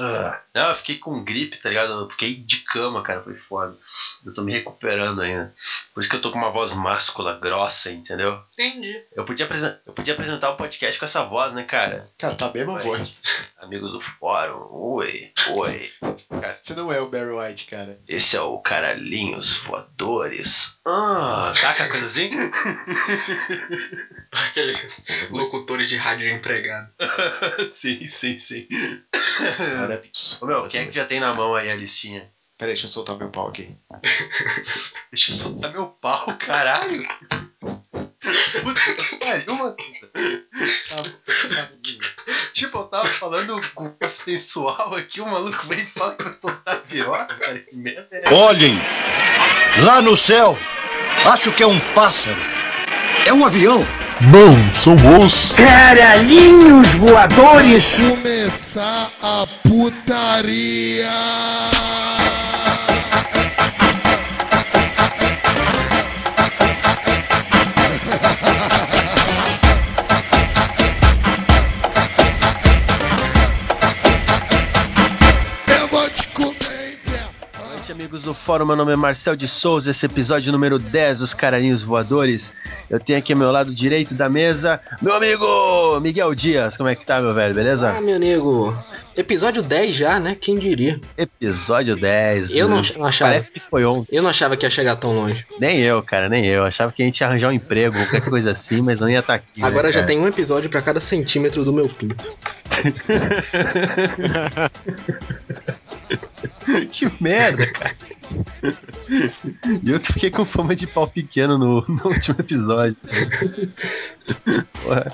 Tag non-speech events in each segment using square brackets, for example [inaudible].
Ah, não, eu fiquei com gripe, tá ligado? Eu fiquei de cama, cara, foi foda. Eu tô me recuperando ainda. Por isso que eu tô com uma voz máscula, grossa, entendeu? Entendi. Eu podia, eu podia apresentar o podcast com essa voz, né, cara? Cara, tá bem uma Oi. voz. Amigos do fórum, oi, oi. [laughs] Você não é o Barry White, cara. Esse é o Caralhinhos Voadores. Ah, saca a coisa assim? [laughs] [laughs] Aqueles locutores de rádio de empregado. [laughs] sim, sim, sim. Cara, [laughs] Ô meu, quem é que já tem na mão aí a listinha? Peraí, deixa eu soltar meu pau aqui. Deixa eu soltar meu pau, caralho. Puta que pariu, mano. Tipo, eu tava falando com sensual aqui, o maluco veio e fala que vai soltar piroca, cara. Que merda é essa? Olhem! Lá no céu! Acho que é um pássaro. É um avião. Não, são os Caralhinhos voadores! começar a putaria. Do Fórum. Meu nome é Marcel de Souza. Esse episódio número 10 dos Caralhinhos Voadores. Eu tenho aqui ao meu lado direito da mesa meu amigo Miguel Dias. Como é que tá, meu velho? Beleza? Ah, meu amigo. Episódio 10 já, né? Quem diria? Episódio 10. Eu não, não achava. Parece que foi ontem. Eu não achava que ia chegar tão longe. Nem eu, cara, nem eu. Achava que a gente ia arranjar um emprego, qualquer [laughs] coisa assim, mas não ia estar aqui. né, Agora já cara? tem um episódio pra cada centímetro do meu pinto. [laughs] [laughs] que merda, cara. E eu que fiquei com fama de pau pequeno no, no último episódio. Porra.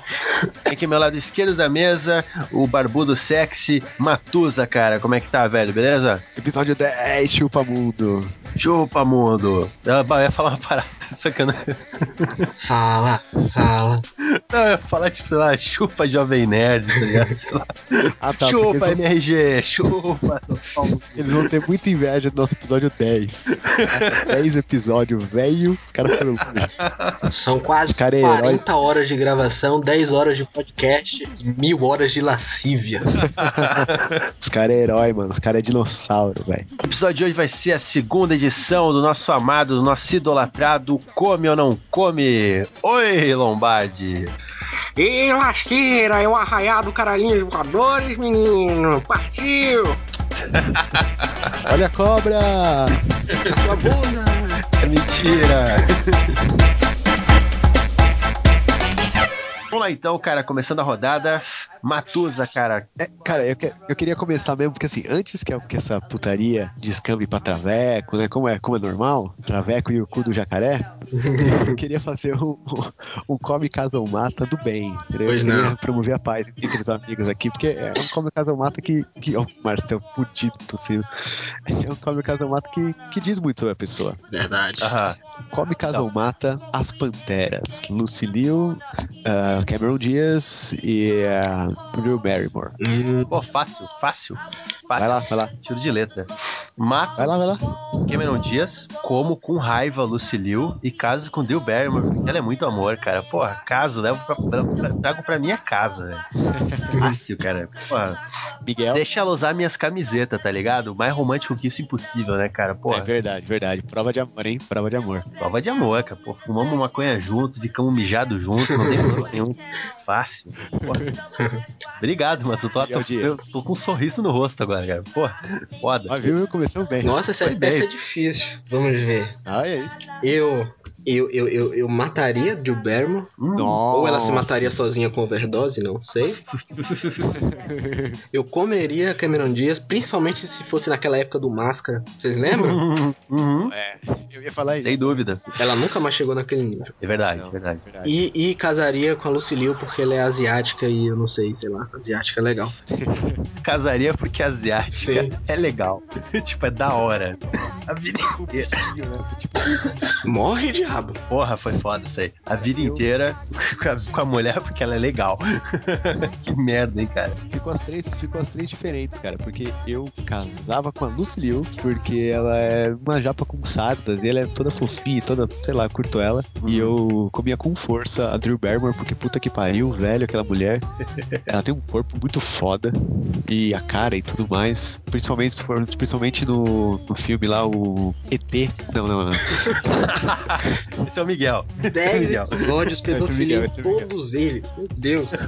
Tem aqui meu lado esquerdo da mesa, o barbudo sexy Matusa, cara. Como é que tá, velho? Beleza? Episódio 10, chupa mundo. Chupa, mundo. Eu eu ia falar uma parada, sacana. Fala, fala. Não, eu ia falar, tipo, sei lá, chupa Jovem Nerd, tá ligado? Ah, tá. chupa vão, MRG, chupa. eles vão ter muita inveja do nosso episódio 10. Nossa, 10 episódio, velho. Os caras foram. São quase Cara é herói. 40 horas de gravação, 10 horas de podcast e mil horas de lascívia. [laughs] Os caras é herói, mano. Os caras é dinossauro, velho. O episódio de hoje vai ser a segunda edição do nosso amado, do nosso idolatrado Come ou Não Come. Oi, Lombardi. E lasqueira, é o arraiado caralhinhos voadores, menino. Partiu! Olha a cobra! A sua bunda! Mentira. Vamos lá então, cara, começando a rodada. Matusa, cara. É, cara, eu, que- eu queria começar mesmo, porque assim, antes que, que essa putaria descambe pra Traveco, né? Como é, como é normal, Traveco e o cu do jacaré, [laughs] eu queria fazer um, um, um come casa ou mata do bem. Entendeu? Pois eu queria não. promover a paz entre os amigos aqui, porque é um come casa ou mata que. que ó, Marcel fudido tossindo. É um come casa ou mata que, que diz muito sobre a pessoa. Verdade. Aham. Come casa ou mata as Panteras. Lucilio, ah, Cameron Diaz e uh, Drew Barrymore. Hum, Pô, fácil, fácil. Vai Fácil. lá, vai lá. Tiro de letra. Mato Vai lá, vai lá. Cameron Dias, como com raiva Lucilio e caso com Drew Barrymore, porque ela é muito amor, cara. Porra, caso, levo pra, pra, pra- trago pra minha casa, velho. [laughs] Fácil, cara. Porra, Miguel. deixa ela usar minhas camisetas, tá ligado? Mais romântico que isso impossível, né, cara? É Porra, verdade, verdade. Prova de amor, hein? Prova de amor. prova de amor, cara. Pô, fumamos maconha junto, ficamos mijados juntos, não tem problema nenhum. Fácil. Porra. [laughs] Obrigado, mano. Eu tô, tô, eu tô com um sorriso no rosto agora, cara. Porra, foda. Ó, viu? Começou bem. Nossa, essa, Foi bem. essa é difícil. Vamos ver. Ai, aí. Eu. Eu, eu, eu, eu mataria Drew Barrymore. Hum, Nossa. Ou ela se mataria sozinha com overdose, não sei. Eu comeria Cameron Diaz, principalmente se fosse naquela época do Máscara. Vocês lembram? Uhum, É, eu ia falar isso. sem dúvida. Ela nunca mais chegou naquele nível. É verdade, Não, é verdade. verdade. E, e casaria com a Lucille porque ela é asiática e eu não sei, sei lá, asiática é legal. [laughs] Casaria porque asiática Sim. é legal. [laughs] tipo, é da hora. A vida inteira. Tipo, Morre de rabo. Porra, foi foda isso aí. A vida Eu- inteira [laughs] com a, com a mulher porque ela é legal. [laughs] que merda, hein, cara. Ficou as três, ficou as três diferentes, cara. Porque eu casava com a Lucy Liu, porque ela é uma japa com sardas, e ela é toda fofinha, toda, sei lá, curto ela. E eu comia com força a Drew Barrymore, porque puta que pariu, velho, aquela mulher. [laughs] Ela tem um corpo muito foda. E a cara e tudo mais. Principalmente, principalmente no, no filme lá, o ET. Não, não, não. [laughs] Esse é o Miguel. 10 Miguel. episódios, é pedofilia em é todos eles. Meu Deus. [laughs]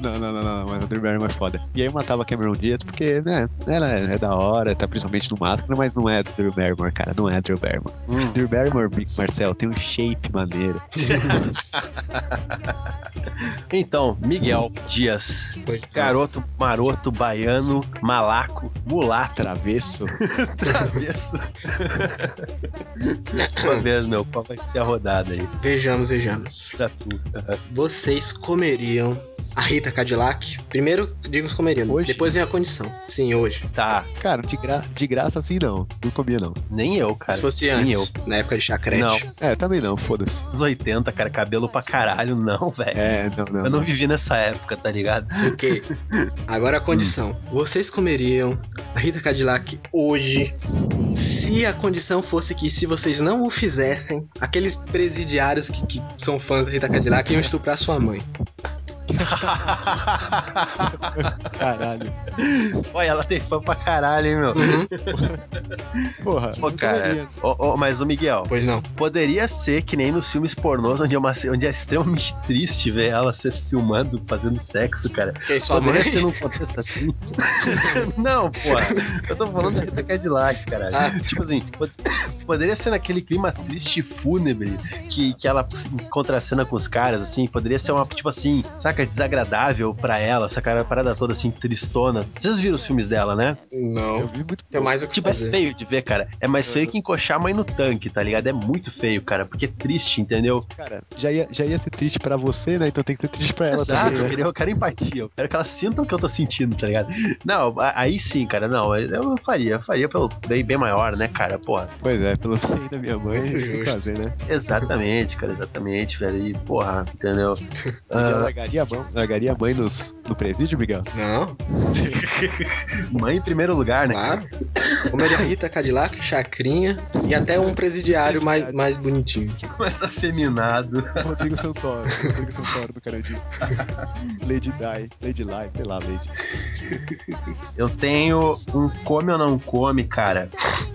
Não, não, não, não, mas a Drew Barrymore é foda. E aí eu matava a Cameron Diaz porque, né, ela é, é da hora, tá principalmente no máscara, mas não é Drew Barrymore, cara, não é Drew Barrymore. Hum. Drew Barrymore, Marcel, tem um shape maneiro. [laughs] Então, Miguel Dias. É. Garoto maroto, baiano, malaco, mulato, Travesso. travesso. Uma [coughs] vez, meu, qual vai ser a rodada aí? Vejamos, vejamos. Tu. Vocês comeriam a Rita Cadillac? Primeiro, digo os comeriam. Hoje? Depois vem a condição. Sim, hoje. Tá, Cara, de, gra de graça assim não, não comia não. nem eu, cara. Se fosse nem antes, na época de chacrete. Não. É, também não, foda-se. Anos 80, cara, cabelo pra caralho, não, velho. É, não, não. Eu não vivi nessa época, tá ligado? Ok. [laughs] Agora a condição. Vocês comeriam a Rita Cadillac hoje se a condição fosse que se vocês não o fizessem, aqueles presidiários que, que são fãs da Rita Cadillac iam estuprar sua mãe. [laughs] Caralho. Olha, ela tem fã pra caralho, hein, meu. Uhum. [laughs] Porra, Pô, cara. Ô, ô, mas o Miguel, Pois não. poderia ser que nem nos filmes pornôs, onde é, uma, onde é extremamente [laughs] triste ver ela se filmando, fazendo sexo, cara. Quem sua mãe? Poderia ser num contexto assim? não, porra. Eu tô falando da Rita Cadillac, caralho. Ah. Tipo assim, pod- poderia ser naquele clima triste e fúnebre que, que ela encontra a cena com os caras, assim. Poderia ser uma, tipo assim, saca, desagradável pra ela, saca, a parada toda assim, tristona. Vocês viram os filmes dela, né? Eu Não. vi muito Tem mais o que Tipo, é fazer. feio de ver, cara. É mais feio que encoxar a mãe no tanque, tá ligado? É muito feio, cara, porque é triste, entendeu? Cara, já ia, já ia ser triste pra você, né? Então tem que ser triste pra ela Exato, também, eu, né? queria, eu quero empatia, eu quero que elas sintam o que eu tô sentindo, tá ligado? Não, aí sim, cara, não, eu faria, eu faria pelo bem, bem maior, né, cara, porra. Pois é, pelo bem da minha mãe, fazer, né? Exatamente, cara, exatamente, velho, e porra, entendeu? [laughs] Ah, largaria a mão, largaria a mãe nos, no presídio, Miguel? Não, [laughs] mãe em primeiro lugar, né? claro. Comeria a Rita Cadillac, chacrinha e até um presidiário mais, mais bonitinho. Mais afeminado. Rodrigo Santoro, Rodrigo Santoro do Carandiru. [laughs] Lady Di, Lady Light, sei lá, Lady. Eu tenho um come ou não come, cara.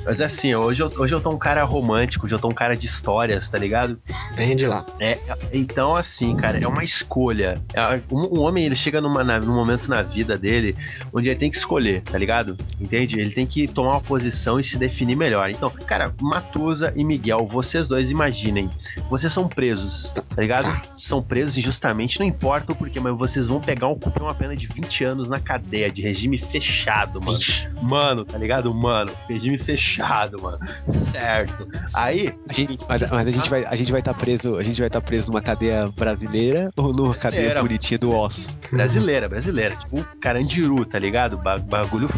Mas assim, hoje eu, hoje eu tô um cara romântico, hoje eu tô um cara de histórias, tá ligado? Vem de lá. É, então, assim, cara, é uma escolha. É, um, um homem, ele chega numa, na- num momento na vida dele onde ele tem que escolher, tá ligado? Entende? Ele tem que tomar uma posição e se definir melhor. Então, cara, Matusa e Miguel, vocês dois imaginem. Vocês são presos, tá ligado? São presos injustamente, não importa o porquê, mas vocês vão pegar um, cumprir uma pena de 20 anos na cadeia, de regime fechado, mano. Mano, tá ligado? Mano, regime fechado, mano. Certo. Aí, A gente, mas, mas a gente vai a gente vai estar preso, a gente vai estar preso numa cadeia brasileira ou numa cadeia Brasileira. Bonitinha do Oz? Brasileira, brasileira. Tipo, Carandiru, tá ligado? Ba- bagulho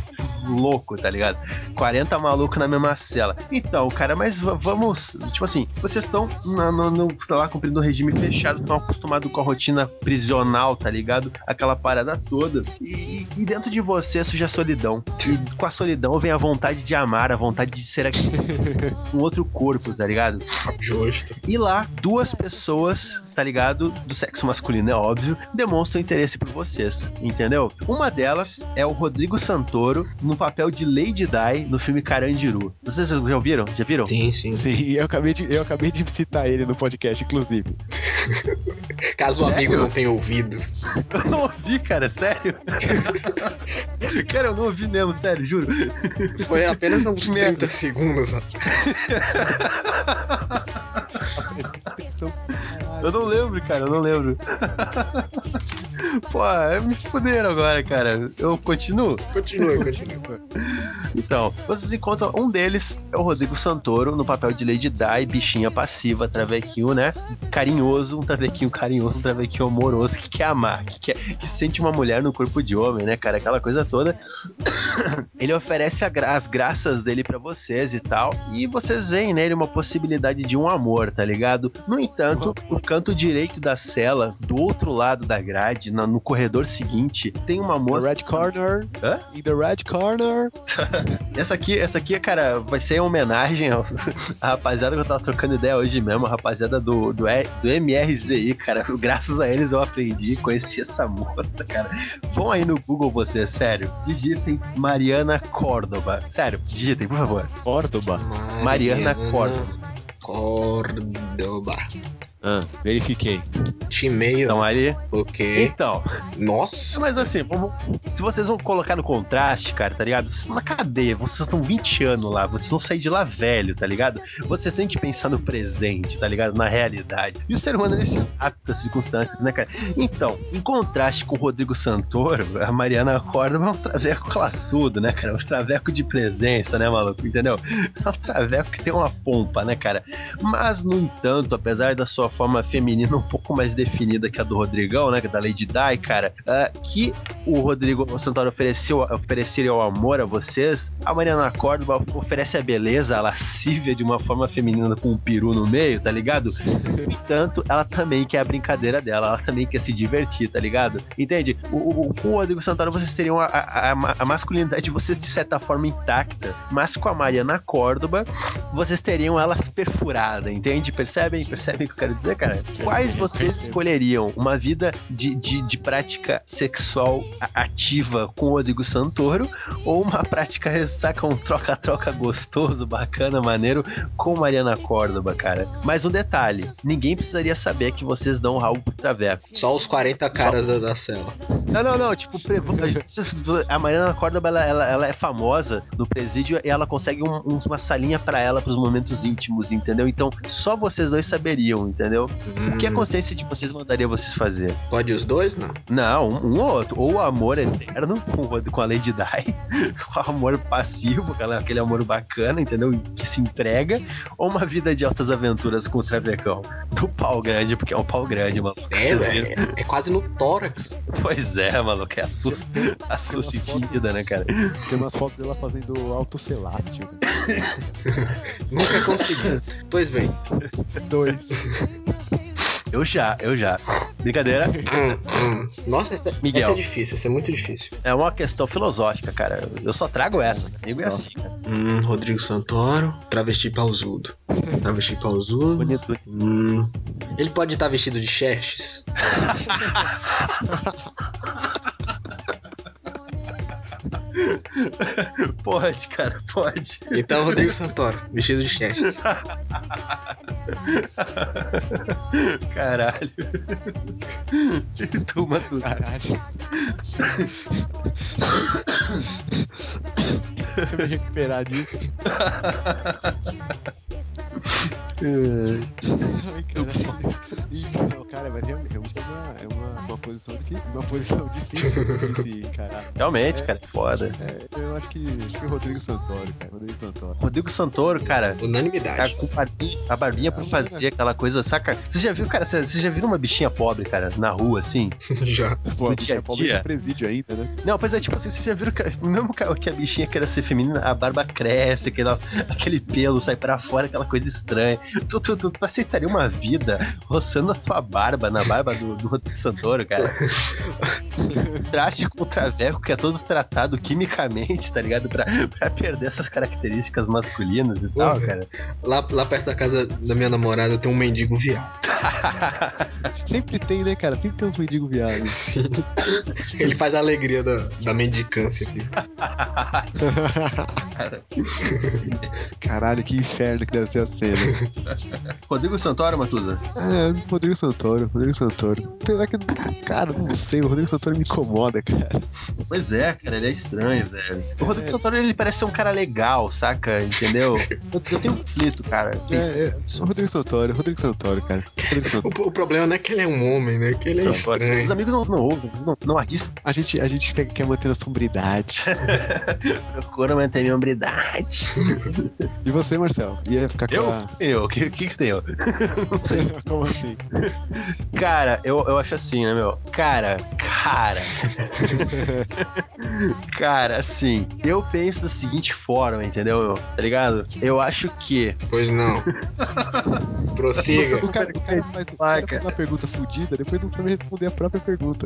louco, tá ligado? 40 malucos na mesma cela. Então, cara, mas va- vamos. Tipo assim, vocês estão no, no, no- tá lá cumprindo o regime fechado, estão acostumados com a rotina prisional, tá ligado? Aquela parada toda. E, e dentro de você surge a solidão. E com a solidão vem a vontade de amar, a vontade de ser aqui, [laughs] um outro corpo, tá ligado? justo. E lá, duas pessoas, tá ligado? Do sexo masculino, é óbvio, demonstram interesse por vocês, entendeu? Uma delas é o Rodrigo Santoro no papel de Lady Di no filme Carandiru. Vocês já ouviram? Já viram? Sim, sim. Sim, eu acabei de eu acabei de citar ele no podcast, inclusive. [laughs] Caso o amigo não tenha ouvido. [laughs] Eu não ouvi, cara, sério? [laughs] cara, eu não ouvi mesmo, sério, juro. Foi apenas uns merda. 30 segundos. Eu não lembro, cara, eu não lembro. [laughs] Pô, me fuderam agora, cara. Eu continuo? Continua, continua. Então, vocês encontram um deles, é o Rodrigo Santoro, no papel de Lady Di, bichinha passiva, travequinho, né? Carinhoso, um travequinho carinhoso, um travequinho amoroso, que quer amar, que, quer, que sente uma mulher no corpo de homem, né, cara? Aquela coisa toda. [coughs] ele oferece a gra- as graças dele pra vocês e tal, e vocês veem nele uma possibilidade de um amor, tá ligado? No entanto, o canto direito da cela, do outro lado da grade, na- no corredor seguinte, tem uma The moça. Red Corner. Hã? In the Red Corner. [laughs] Essa aqui, essa aqui, cara, vai ser em homenagem ao, [laughs] à rapaziada que eu tava trocando ideia hoje mesmo, a rapaziada do, do, do MRZI, cara. [laughs] Graças a eles eu aprendi, conheci essa moça, cara. Vão aí no Google vocês, sério. Digitem Mariana Córdoba. Sério, digitem, por favor. Córdoba. Mariana Córdoba. Córdoba. Ah, verifiquei. Gmail. Então ali. ok. Então, Nossa. mas assim, vamos, se vocês vão colocar no contraste, cara, tá ligado? Vocês estão na cadeia, vocês estão 20 anos lá, vocês vão sair de lá velho, tá ligado? Vocês têm que pensar no presente, tá ligado? Na realidade. E o ser humano, ele se adapta às circunstâncias, né, cara? Então, em contraste com o Rodrigo Santoro, a Mariana Córdoba é um traveco classudo, né, cara? Um traveco de presença, né, maluco? Entendeu? É um traveco que tem uma pompa, né, cara? Mas, no entanto, apesar da sua forma feminina um pouco mais definida que a do Rodrigão, né, que é da Lady Di, cara, ah, que o Rodrigo Santoro ofereceu, ofereceria o amor a vocês, a Mariana Córdoba oferece a beleza, a lascívia de uma forma feminina com um peru no meio, tá ligado? No ela também quer a brincadeira dela, ela também quer se divertir, tá ligado? Entende? O, o, com o Rodrigo Santoro vocês teriam a, a- a masculinidade de vocês de certa forma intacta, mas com a Mariana Córdoba vocês teriam ela perfurada, entende? Percebem? Percebem o que eu quero dizer, cara? Quais vocês escolheriam? Uma vida de, de, de prática sexual ativa com o Rodrigo Santoro ou uma prática, saca, um troca-troca gostoso, bacana, maneiro com Mariana Córdoba, cara? Mas um detalhe, ninguém precisaria saber que vocês dão um rabo pro Traveco. Só os 40 caras da, da cela. Não, não, não, tipo, a Mariana Córdoba, ela, ela, ela é famosa no presídio e ela consegue um- um- uma salinha pra ela pros momentos íntimos, entendeu? Então, só vocês dois saberiam, entendeu? O que a Hum, consciência de vocês mandaria vocês fazer? Pode os dois? Não. Não, um, um ou outro. Ou o amor eterno [laughs] com, a Lady Di, [laughs] o amor passivo, aquele amor bacana, entendeu? Que se entrega, ou uma vida de altas aventuras com o Travecão. Do pau grande, porque é um pau grande, maluco. É, velho. É, é quase no tórax. Pois é, maluco, é assusta, assusta e tímida, né, cara? Tem umas fotos dela fazendo autofelátil. [laughs] Nunca consegui. Pois bem. Dois. Eu já, eu já. Brincadeira. Nossa, essa, Miguel. essa é difícil. Essa é muito difícil. é uma questão filosófica, cara. Eu só trago essa, comigo é assim, cara. Hum, Rodrigo Santoro, travesti pausudo. Travesti pausudo. Bonito. Hum. Ele pode estar vestido de Xerxes? [laughs] Pode, cara, pode. Então, Rodrigo Santoro, vestido de Xerxes. [laughs] [laughs] Caralho. Toma tudo. Caralho. Deixa eu me recuperar disso. [laughs] Ai. Então, cara, mas realmente, é, uma, é uma, uma posição difícil. Uma posição difícil de se encarar. Realmente, cara, é foda. É, eu acho que, acho que o Rodrigo Santoro, cara. Rodrigo Santoro. Rodrigo Santoro, cara, tá Unanimidade. com barbinha- a barbinha por fazer aquela coisa, saca? Você já viu, cara, você já viu uma bichinha pobre, cara, na rua, assim? [laughs] Já. Pô, No a dia a dia. presídio ainda, né? Não, pois é, tipo assim, você já viu que, mesmo que a- que a bichinha queira ser feminina, a barba cresce, aquele, [laughs] aquele pelo sai pra fora, aquela coisa estranha. Tu, tu, tu, tu aceitaria uma vida roçando a tua barba na barba do, do Rodrigo Santoro, cara? Traste com o Traveco, que é todo tratado quimicamente, tá ligado? Pra, pra perder essas características masculinas e tal, Uhum. cara. Lá, lá perto da casa da minha namorada tem um mendigo viado. [laughs] Sempre tem, né, cara? Sempre tem uns mendigos viados. Sim. Ele faz a alegria da, da mendicância aqui. [laughs] Caralho, que inferno que deve ser a cena. [laughs] Rodrigo Santoro, Matuza? É, Rodrigo Santoro, Rodrigo Santoro. Apesar que, cara, não sei, o Rodrigo Santoro me incomoda, cara. Pois é, cara, ele é estranho, velho. O Rodrigo Santoro, ele parece ser um cara legal, saca? Entendeu? [laughs] Eu, eu tenho um conflito, cara. É, é, o Rodrigo Santoro, Rodrigo Santoro, cara. Rodrigo Santoro. O, o problema não é que ele é um homem, né? Que ele é Os estranho. amigos não, não ouvem, não, não arriscam. A gente, a gente quer, quer manter a sombridade. [laughs] Procura manter minha celebridade. E você, Marcel? Ia ficar com Eu? a... Eu? O que, que que tem eu? [laughs] Como assim? Cara, eu, eu acho assim, né, meu? Cara, cara. [laughs] cara, assim, eu penso da seguinte forma, entendeu, meu? Tá ligado? Eu acho que. Pois não. Prossiga. O cara, o cara faz, o cara faz uma pergunta fodida, depois não sabe responder a própria pergunta.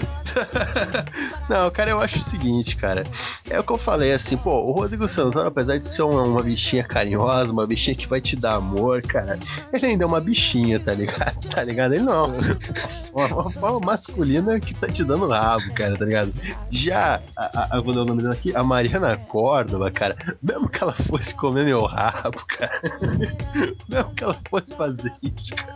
[laughs] Não, cara, eu acho o seguinte, cara. É o que eu falei, assim, pô, o Rodrigo Santoro, apesar de ser uma, uma bichinha carinhosa, uma bichinha que vai te dar amor, cara, ele ainda é uma bichinha, tá ligado? [laughs] Tá ligado? Ele não. [laughs] Uma, uma forma masculina que tá te dando rabo, cara, tá ligado? Já, a, a, vou dar o nome dela aqui, a Mariana Córdova, cara, mesmo que ela fosse comer meu rabo, cara, [laughs] mesmo que ela fosse fazer isso, cara.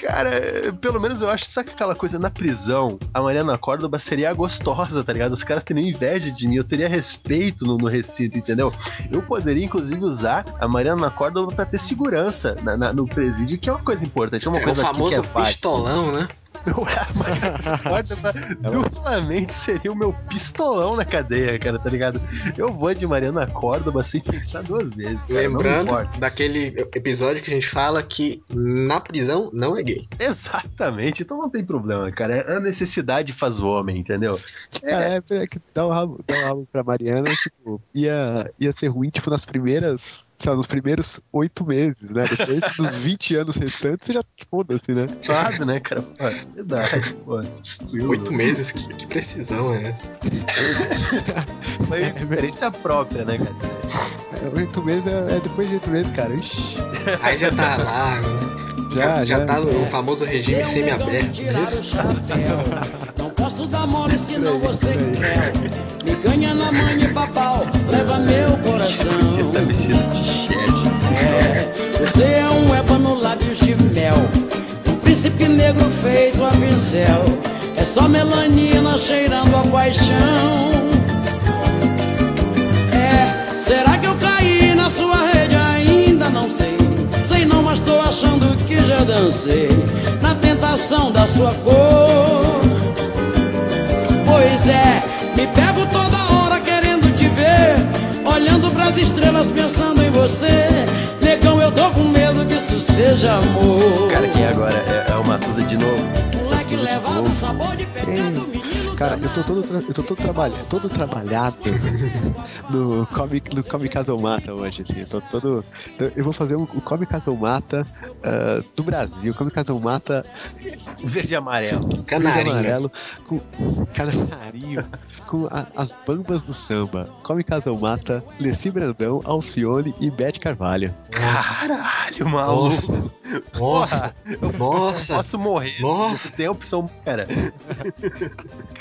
Cara, pelo menos eu acho, sabe aquela coisa na prisão? A Mariana Córdoba seria gostosa, tá ligado? Os caras teriam inveja de mim, eu teria respeito no, no recinto, entendeu? Eu poderia, inclusive, usar a Mariana Córdoba pra ter segurança na- na- no presídio, que é uma coisa importante, é uma É o coisa que famoso é válido. pistolão, né? A Mariana Córdoba duplamente seria o meu pistolão na cadeia, cara, tá ligado? Eu vou de Mariana Córdoba sem pensar duas vezes. Cara, Lembrando daquele episódio que a gente fala que na prisão não é gay. Exatamente, então não tem problema, cara. A necessidade faz o homem, entendeu? Cara, é, é que dar o rabo, dar o rabo pra Mariana, tipo, ia, ia ser ruim, tipo, nas primeiras, sei lá, nos primeiros oito meses, né? Depois dos 20 anos restantes, você já foda-se, né? Claro, né, cara? Pô, verdade, pô. [laughs] Oito meses? Que, que precisão é essa? [laughs] Foi experiência própria, né, cara? É, Oito meses é, é depois de oito meses, cara. Ixi, Aí já tá lá, né? já, já, já. tá no famoso regime semi-aberto, não é isso? Não posso dar mole senão você quer. Me ganha na manha e papau, leva meu Você coração. tá vestido de chefe. É, você é um ébano lábios de mel. Príncipe negro feito a pincel. É só melanina cheirando a paixão. É, será que eu caí na sua rede? Ainda não sei. Sei não, mas tô achando que já dancei. Na tentação da sua cor. Pois é, me pego toda hora querendo te ver. Olhando pras estrelas pensando em você. Tô com medo que isso seja amor. Cara, quem agora é, é o Matusa de novo. Moleque levado, sabor de pecado, Cara, eu tô todo, tra- eu tô todo, trabalha, todo trabalhado [laughs] no Come, no come Casa ou Mata hoje, assim. Eu tô todo. Eu eu vou fazer um, o Come Casa ou Mata ah, do Brasil. Come Casa ou Mata Verde e amarelo. verde e Canarinho. amarelo com canarinho, com a- as bambas do samba. Come Casa ou Mata, Leci Brandão, Alcione e Beth Carvalho. Caralho, maluco. Nossa, nossa, Eu nossa. posso morrer. Nossa. Tem opção, cara.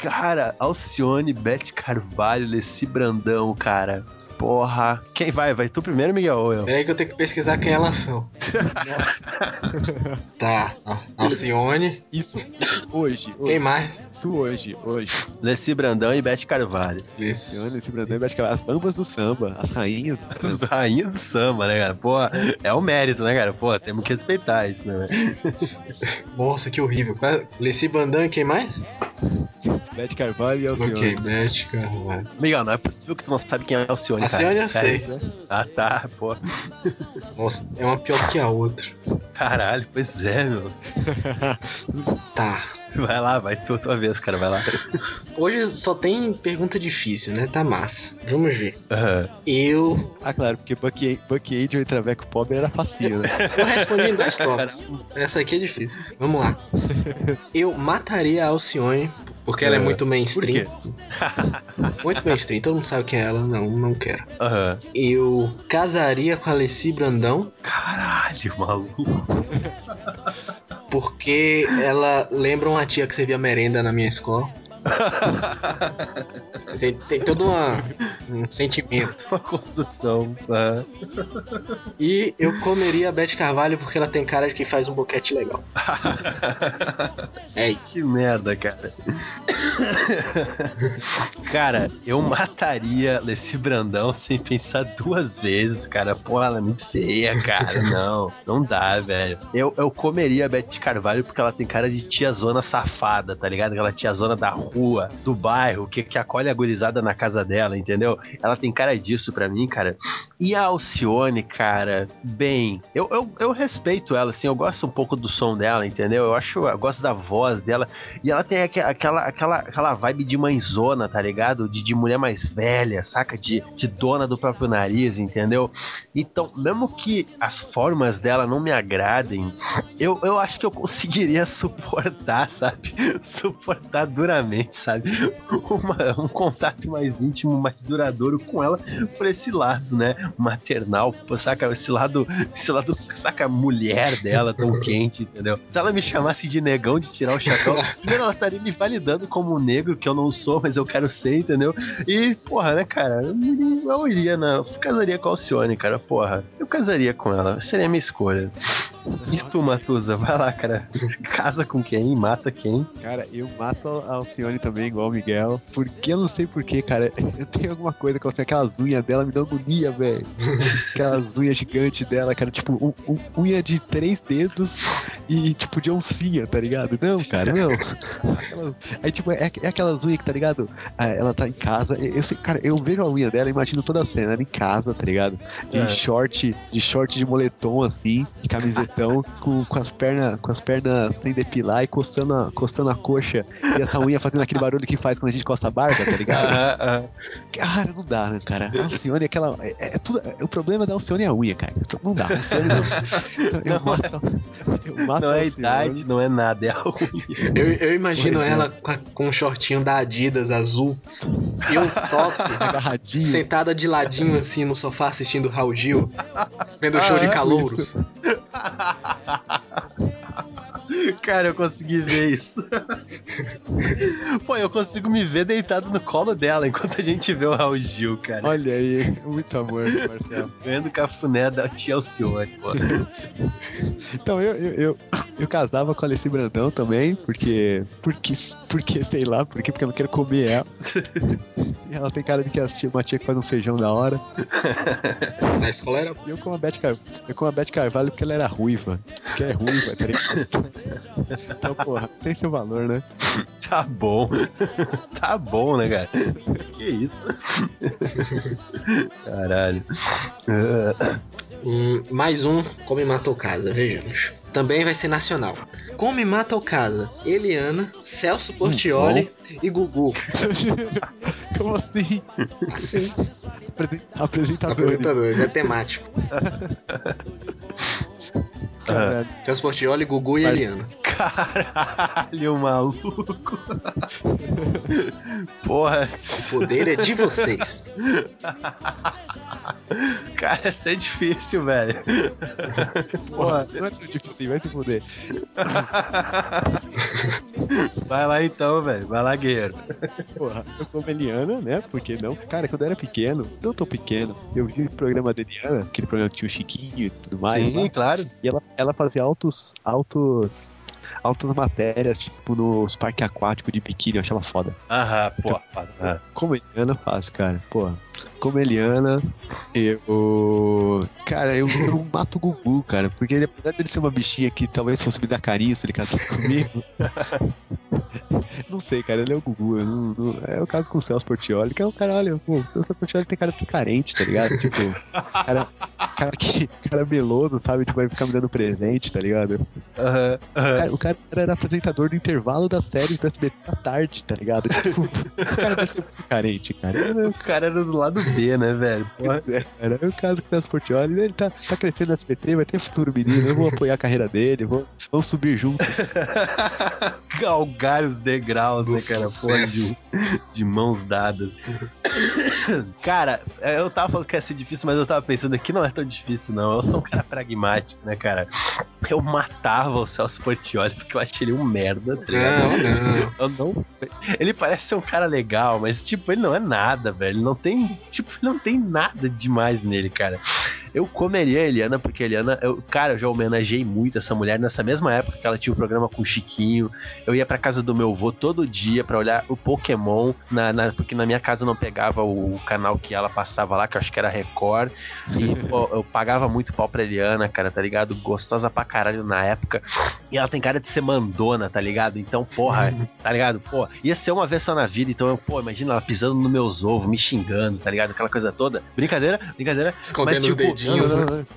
Cara, Alcione, Beth Carvalho, Leci Brandão, cara. Porra. Quem vai? Vai tu primeiro, Miguel? Ou eu? Peraí que eu tenho que pesquisar quem elas são. [laughs] tá, ó, Alcione. Isso, isso hoje, hoje. Quem mais? Isso hoje, hoje. Leci Brandão e Beth Carvalho. Alcione, Leci Brandão e Beth Carvalho. As bambas do samba, as rainhas do As samba. rainhas do samba, né, cara? Porra, é o mérito, né, cara? Pô, temos que respeitar isso, né, velho? [laughs] Nossa, que horrível. Leci Bandan e quem mais? [laughs] Beth Carvalho e Alcione. Ok, Beth Carvalho. Miguel, não é possível que tu não sabe quem é Alcione, cara. Alcione eu Sério? sei. Ah, tá, pô. [laughs] Nossa, é uma pior que a outra. Caralho, pois é, meu. Tá. Vai lá, vai tu, tua vez, cara, vai lá. Hoje só tem pergunta difícil, né? Tá massa. Vamos ver. Aham. Eu. Ah, claro, porque Bucky, Bucky Angel e Traveco Pobre era facinho, né? [laughs] Eu respondi em dois [laughs] toques. Essa aqui é difícil. Vamos lá. [laughs] Eu mataria a Alcione, porque ela é muito mainstream. [laughs] Muito mainstream, todo mundo sabe quem é ela. Não, não quero. Aham. Eu casaria com a Alessi Brandão, Caralho, maluco. porque ela lembra uma tia que servia merenda na minha escola. [laughs] Tem, tem todo uma- um sentimento. Uma construção. aham. E eu comeria a Beth Carvalho porque ela tem cara de que faz um boquete legal. É isso. Que merda, cara. cara, eu mataria Leci Brandão sem pensar duas vezes, cara. Pô, ela é muito feia, cara. Não, não dá, velho. Eu, eu comeria a Beth Carvalho porque ela tem cara de tiazona safada, tá ligado? Aquela tiazona da rua rua, do bairro, que, que acolhe a gurizada na casa dela, entendeu? Ela tem cara disso pra mim, cara. E a Alcione, cara, bem, eu, eu, eu respeito ela, assim, eu gosto um pouco do som dela, entendeu? Eu acho, eu gosto da voz dela. E ela tem aqu- aquela, aquela, aquela vibe de mãezona, tá ligado? De, de mulher mais velha, saca? De, de dona do próprio nariz, entendeu? Então, mesmo que as formas dela não me agradem, eu, eu acho que eu conseguiria [laughs] suportar, sabe? Suportar duramente, sabe? [laughs] Uma- um contato mais íntimo, mais duradouro com ela por esse lado, né? Maternal, saca? Esse lado, esse lado, saca? Mulher dela tão [laughs] quente, entendeu? Se ela me chamasse de negão de tirar o chapéu, [laughs] primeiro ela estaria me validando como um negro, que eu não sou, mas eu quero ser, entendeu? E, porra, né, cara? Eu, iria- eu iria, na, eu casaria com a Alcione, cara, porra. Eu casaria com ela, seria a minha escolha. E tu, Matusa? Vai lá, cara. Casa com quem? Mata quem? Cara, eu mato a Alcione também, igual o Miguel. Porque eu não sei porquê, cara. Eu tenho alguma coisa com assim, aquelas unhas dela me dão agonia, velho. Aquelas unhas gigantes dela, cara. Tipo, um, um- unha de três dedos e tipo de oncinha, tá ligado? Não, cara, não. Aquelas- aí, tipo, é, é aquelas unhas que, tá ligado? Ah, ela tá em casa. Eu, eu sei, cara, eu vejo a unha dela, imagino toda a cena, ela em casa, tá ligado? De É. short, de short de moletom, assim, de camisetão, com, com as pernas, com as pernas sem depilar e coçando a, coçando a coxa. E essa unha fazendo aquele barulho que faz quando a gente coça a barba, tá ligado? [laughs] Cara, não dá, né, cara? A Alcione, aquela. É, é tudo, é- o problema da Alcione é a unha, cara. Não dá, a Alcione não. Então, eu Não mato, eu mato Não a é Alcione. idade, não é nada, é a unha. Eu, eu imagino Pois é. ela com, a- com um shortinho da Adidas azul e um top, [laughs] Agarradinho. sentada de ladinho assim no sofá assistindo Raul Gil, vendo o show de Ah, calouros. [laughs] Cara, eu consegui ver isso. [laughs] Pô, eu consigo me ver deitado no colo dela enquanto a gente vê o Raul Gil, cara. Olha aí, muito amor, Marcelo. Vendo cafuné da tia Alcione, pô. Então eu, eu, eu, eu casava com a Alessi Brandão também, porque. Porque, porque sei lá, porque, porque eu não quero comer ela. [laughs] E ela tem cara de que é uma tia que faz um feijão da hora. Na escola era. Eu com a Beth Carvalho, eu com a Beth Carvalho porque ela era ruiva. Porque é ruiva, tá ligado? [laughs] Então, porra, tem seu valor, né? [laughs] Tá bom. Tá bom, né, cara? Que isso? [laughs] Caralho. Hum, mais um Come Mata ou Casa, vejamos. Também vai ser nacional. Come Mata ou Casa, Eliana, Celso Portioli e Gugu. [laughs] Como assim? Assim, Apresen- Apresentadores. apresentadores, é temático. Caralho. Celso Portioli, Gugu e. Eliana. Caralho, maluco. [laughs] Porra, O poder é de vocês. cara, essa é difícil, velho. Porra, não é tão difícil assim, vai se fuder. Vai lá então, velho. Vai lá, guerreiro. Porra, eu como Eliana, né? Porque não? Cara, quando eu era pequeno, não tão pequeno, eu vi o programa da Eliana, aquele programa que tinha o Chiquinho e tudo mais. Sim, lá, claro. e ela, ela fazia altos, altos, altas matérias, tipo, nos parques aquáticos de biquíni, eu achava foda. Aham, pô. Ah. Como Eliana eu faço, cara. Porra. Como Eliana, eu. Cara, eu, eu [laughs] mato o Gugu, cara. Porque ele, apesar dele ser uma bichinha que talvez fosse me dar carinho se ele casasse [laughs] comigo. não sei, cara. Ele é o Gugu. não- não- é o caso com o Celso Portioli, que é o cara, olha, pô, o Celso Portioli tem cara de ser carente, tá ligado? Tipo, cara, cara, que, cara meloso, sabe? Tipo, vai ficar me dando presente, tá ligado? Aham, aham. Cara, o cara era apresentador do intervalo das séries do SBT à tarde, tá ligado? Tipo, o cara deve ser muito carente, cara. O cara era do lado Né, velho? Porra. Pois é, cara. É o caso com o Celso Portioli. Ele tá, tá crescendo no SBT, vai ter futuro menino. Eu vou apoiar a carreira dele, vou, vamos subir juntos. [laughs] Galgar os degraus, Do né, cara? Porra, de, de mãos dadas. [coughs] cara, eu tava falando que ia ser difícil, mas eu tava pensando que não é tão difícil, não. Eu sou um cara pragmático, né, cara? Eu matava o Celso Portioli porque eu achei ele um merda, tá ligado? Não, não. Eu não. Ele parece ser um cara legal, mas, tipo, ele não é nada, velho. Ele não tem. Tipo, não tem nada demais nele, cara. Eu comeria a Eliana, porque a Eliana, eu, cara, eu já homenageei muito essa mulher nessa mesma época que ela tinha o programa com o Chiquinho. Eu ia pra casa do meu avô todo dia pra olhar o Pokémon, na, na- porque na minha casa não pegava o, canal que ela passava lá, que eu acho que era Record. E [laughs] pô, eu pagava muito pau pra Eliana, cara, tá ligado? Gostosa pra caralho na época. E ela tem cara de ser mandona, tá ligado? Então, porra, [laughs] tá ligado? Pô, ia ser uma vez só na vida, então eu, pô, imagina ela pisando nos meus ovos, me xingando, tá ligado? Aquela coisa toda. Brincadeira, brincadeira. Escondendo Mas, os tipo, dedinhos, Não, né? não, não. [laughs]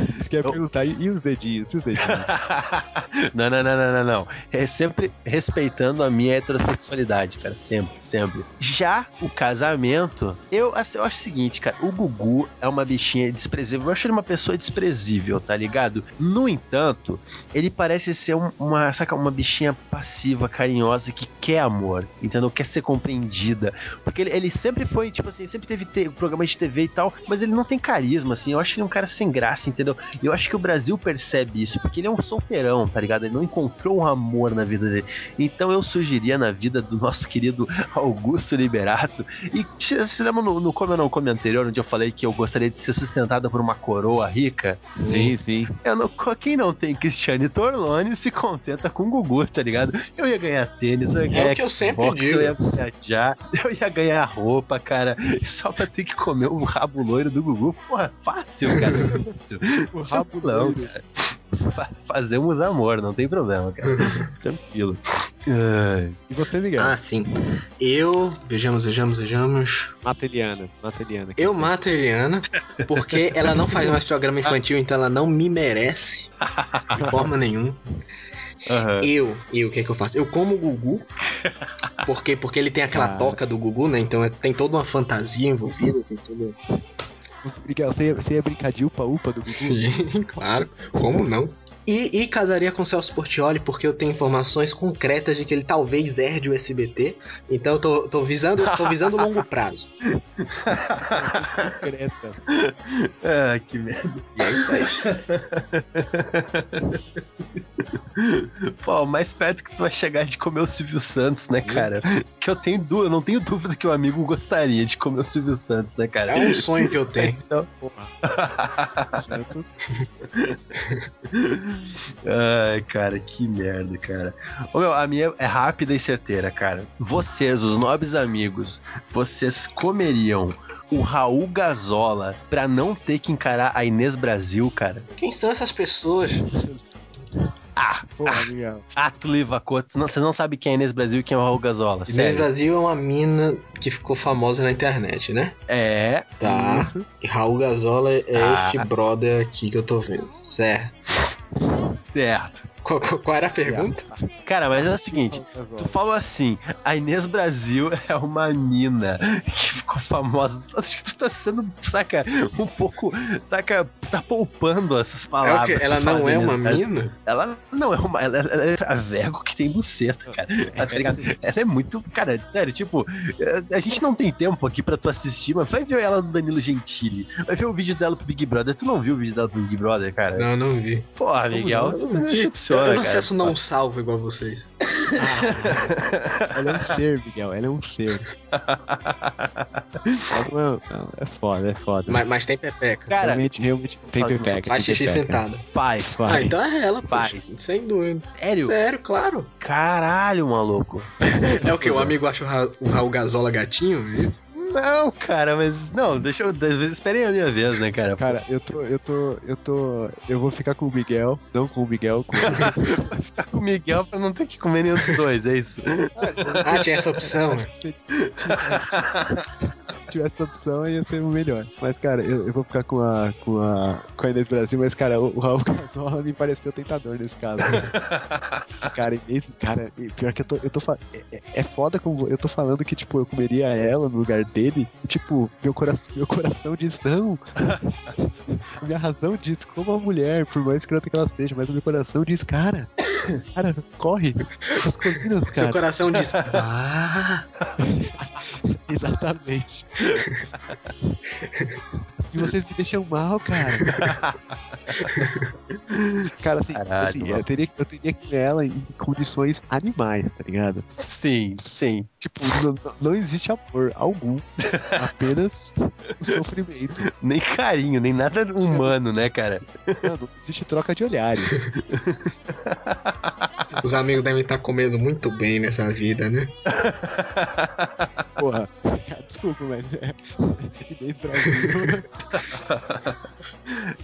É. Isso que eu ia perguntar, e, os dedinhos? E os dedinhos? [laughs] não, não, não, não, não, não. É sempre respeitando a minha heterossexualidade, cara. Sempre, sempre. Já o casamento, eu, assim, eu acho o seguinte, cara. O Gugu é uma bichinha desprezível. Eu acho ele uma pessoa desprezível, tá ligado? No entanto, ele parece ser um- uma, saca, uma bichinha passiva, carinhosa, que quer amor, entendeu? Quer ser compreendida. Porque ele, ele sempre foi, tipo assim, sempre teve te- programa de TV e tal, mas ele não tem carisma, assim. Eu acho ele um cara sem graça, entendeu? E eu acho que o Brasil percebe isso, porque ele é um solteirão, tá ligado? Ele não encontrou um amor na vida dele. Então eu sugeria na vida do nosso querido Augusto Liberato. E você lembra no, no Como Eu Não Come anterior, onde eu falei que eu gostaria de ser sustentada por uma coroa rica? Sim, sim. Eu não, quem não tem Cristiane Torlone se contenta com o Gugu, tá ligado? Eu ia ganhar tênis, eu ia ganhar É o que eu sempre Xbox, digo. Eu ia viajar, eu ia ganhar roupa, cara. Só pra ter que comer o rabo loiro do Gugu. Porra, fácil, cara. Fácil. [laughs] O cara. Fa- Fazemos amor, não tem problema, cara. [laughs] Tranquilo. E você, Miguel? Ah, sim. Eu. Vejamos, vejamos, vejamos. Mata Eliana. Mata Eliana. que Eu sei. mato a Eliana porque [laughs] ela não faz mais programa infantil, então ela não me merece de forma nenhuma. Aham. Eu, eu, o que é que eu faço? Eu como o Gugu. Por quê? Porque ele tem aquela Cara. toca do Gugu, né? Então é- tem toda uma fantasia envolvida, tem tudo. Você- ia brincar de upa-upa do Gugu? Sim, [laughs] claro. Como não? E, e casaria com Celso Portioli porque eu tenho informações concretas de que ele talvez herde o SBT. Então eu tô, tô visando tô visando longo prazo. Concreta. [laughs] Ah, que merda. E é isso aí. Pô, mais perto que tu vai chegar de comer o Silvio Santos, né, cara? Que eu tenho dúvida, eu não tenho dúvida que o amigo gostaria de comer o Silvio Santos, né, cara? É um sonho que eu tenho. Então, Santos. [laughs] Ai, cara, que merda, cara. Ô, meu, a minha é rápida e certeira, cara. Vocês, os nobres amigos, vocês comeriam o Raul Gazola pra não ter que encarar a Inês Brasil, cara? Quem são essas pessoas? Ah, Porra, ah, tu Livacoto. Não, Você não sabe quem é a Inês Brasil e quem é o Raul Gazola, Inês sério. Brasil é uma mina que ficou famosa na internet, né? É, Tá. Isso. E Raul Gazola é Ah. este brother aqui que eu tô vendo. Certo. Certo. Qual, qual- era a pergunta? Cara, mas é o seguinte, Tu falou assim, a Inês Brasil [laughs] é uma mina que ficou famosa. Acho que tu tá sendo, saca, um pouco, saca, tá poupando essas É palavras. que? Ela não é Inês uma Brasil. mina? Ela não é uma, ela, ela é a Vego que tem buceta, cara. Tá ligado? Ela é muito, cara, sério, tipo, eh, a gente não tem tempo aqui pra tu assistir, mas vai ver ela no Danilo Gentili. Vai ver o vídeo dela pro Big Brother. Tu não viu o vídeo dela pro Big Brother, cara? Não, não vi. Porra, Miguel, Eu você não, não vi. Eu, decepciona, eu não cara. acesso não salvo igual vocês. [laughs] Ela é um ser, Miguel. Ela é um ser. [laughs] Não é, não, é foda, é foda. Mas, mas tem pepeca. Cara, realmente, realmente tem pepeca. Faz xixi sentada. Faz. Faz. Ah, então é ela, Faz. poxa. Sem dúvida. Sério? Sério, claro. Caralho, maluco. [laughs] É o que? O amigo acha o, Ra o Raul Gazola gatinho? É isso? Não, cara, mas. Não, deixa eu. Esperem a minha vez, né, cara? Cara, eu tô, eu tô, eu tô, eu vou ficar com o Miguel, não com o Miguel, com Vai [laughs] ficar com o Miguel pra não ter que comer nenhum dos dois, é isso? Ah, tinha essa opção. Né? Se tivesse essa opção ia ser o melhor. Mas, cara, eu, eu vou ficar com a, com a, com a Inês Brasil, mas, cara, o, o Raul [laughs] Gazola me pareceu tentador nesse caso. [laughs] Cara, cara Inês, cara, e pior que eu tô, eu tô é, é- é foda como eu tô falando que, tipo, eu comeria ela no lugar dele, e, tipo, meu coração, meu coração diz não. [laughs] A minha razão diz como a mulher, por mais escrota que ela seja, mas o meu coração diz, cara, [coughs] cara, corre. As colinas, Seu cara. coração diz. [laughs] Ah! Exatamente. Se vocês me deixam mal, cara. cara, assim, Caralho, assim eu, teria, eu teria que ver ela em condições animais, tá ligado? Sim, sim. Tipo, não, não existe amor algum. [laughs] Apenas o sofrimento. Nem carinho, nem nada humano, né, cara? Não, não existe troca de olhares. [laughs] Os amigos devem estar comendo muito bem nessa vida, né? Porra. [laughs] Desculpa, mas é. Brasil.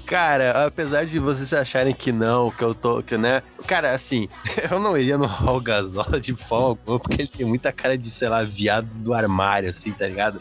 Cara, apesar de vocês acharem que não, que eu tô, que né? Cara, assim, [laughs] eu não iria no Raul Gazola de forma alguma, porque ele tem muita cara de, sei lá, viado do armário, assim, tá ligado?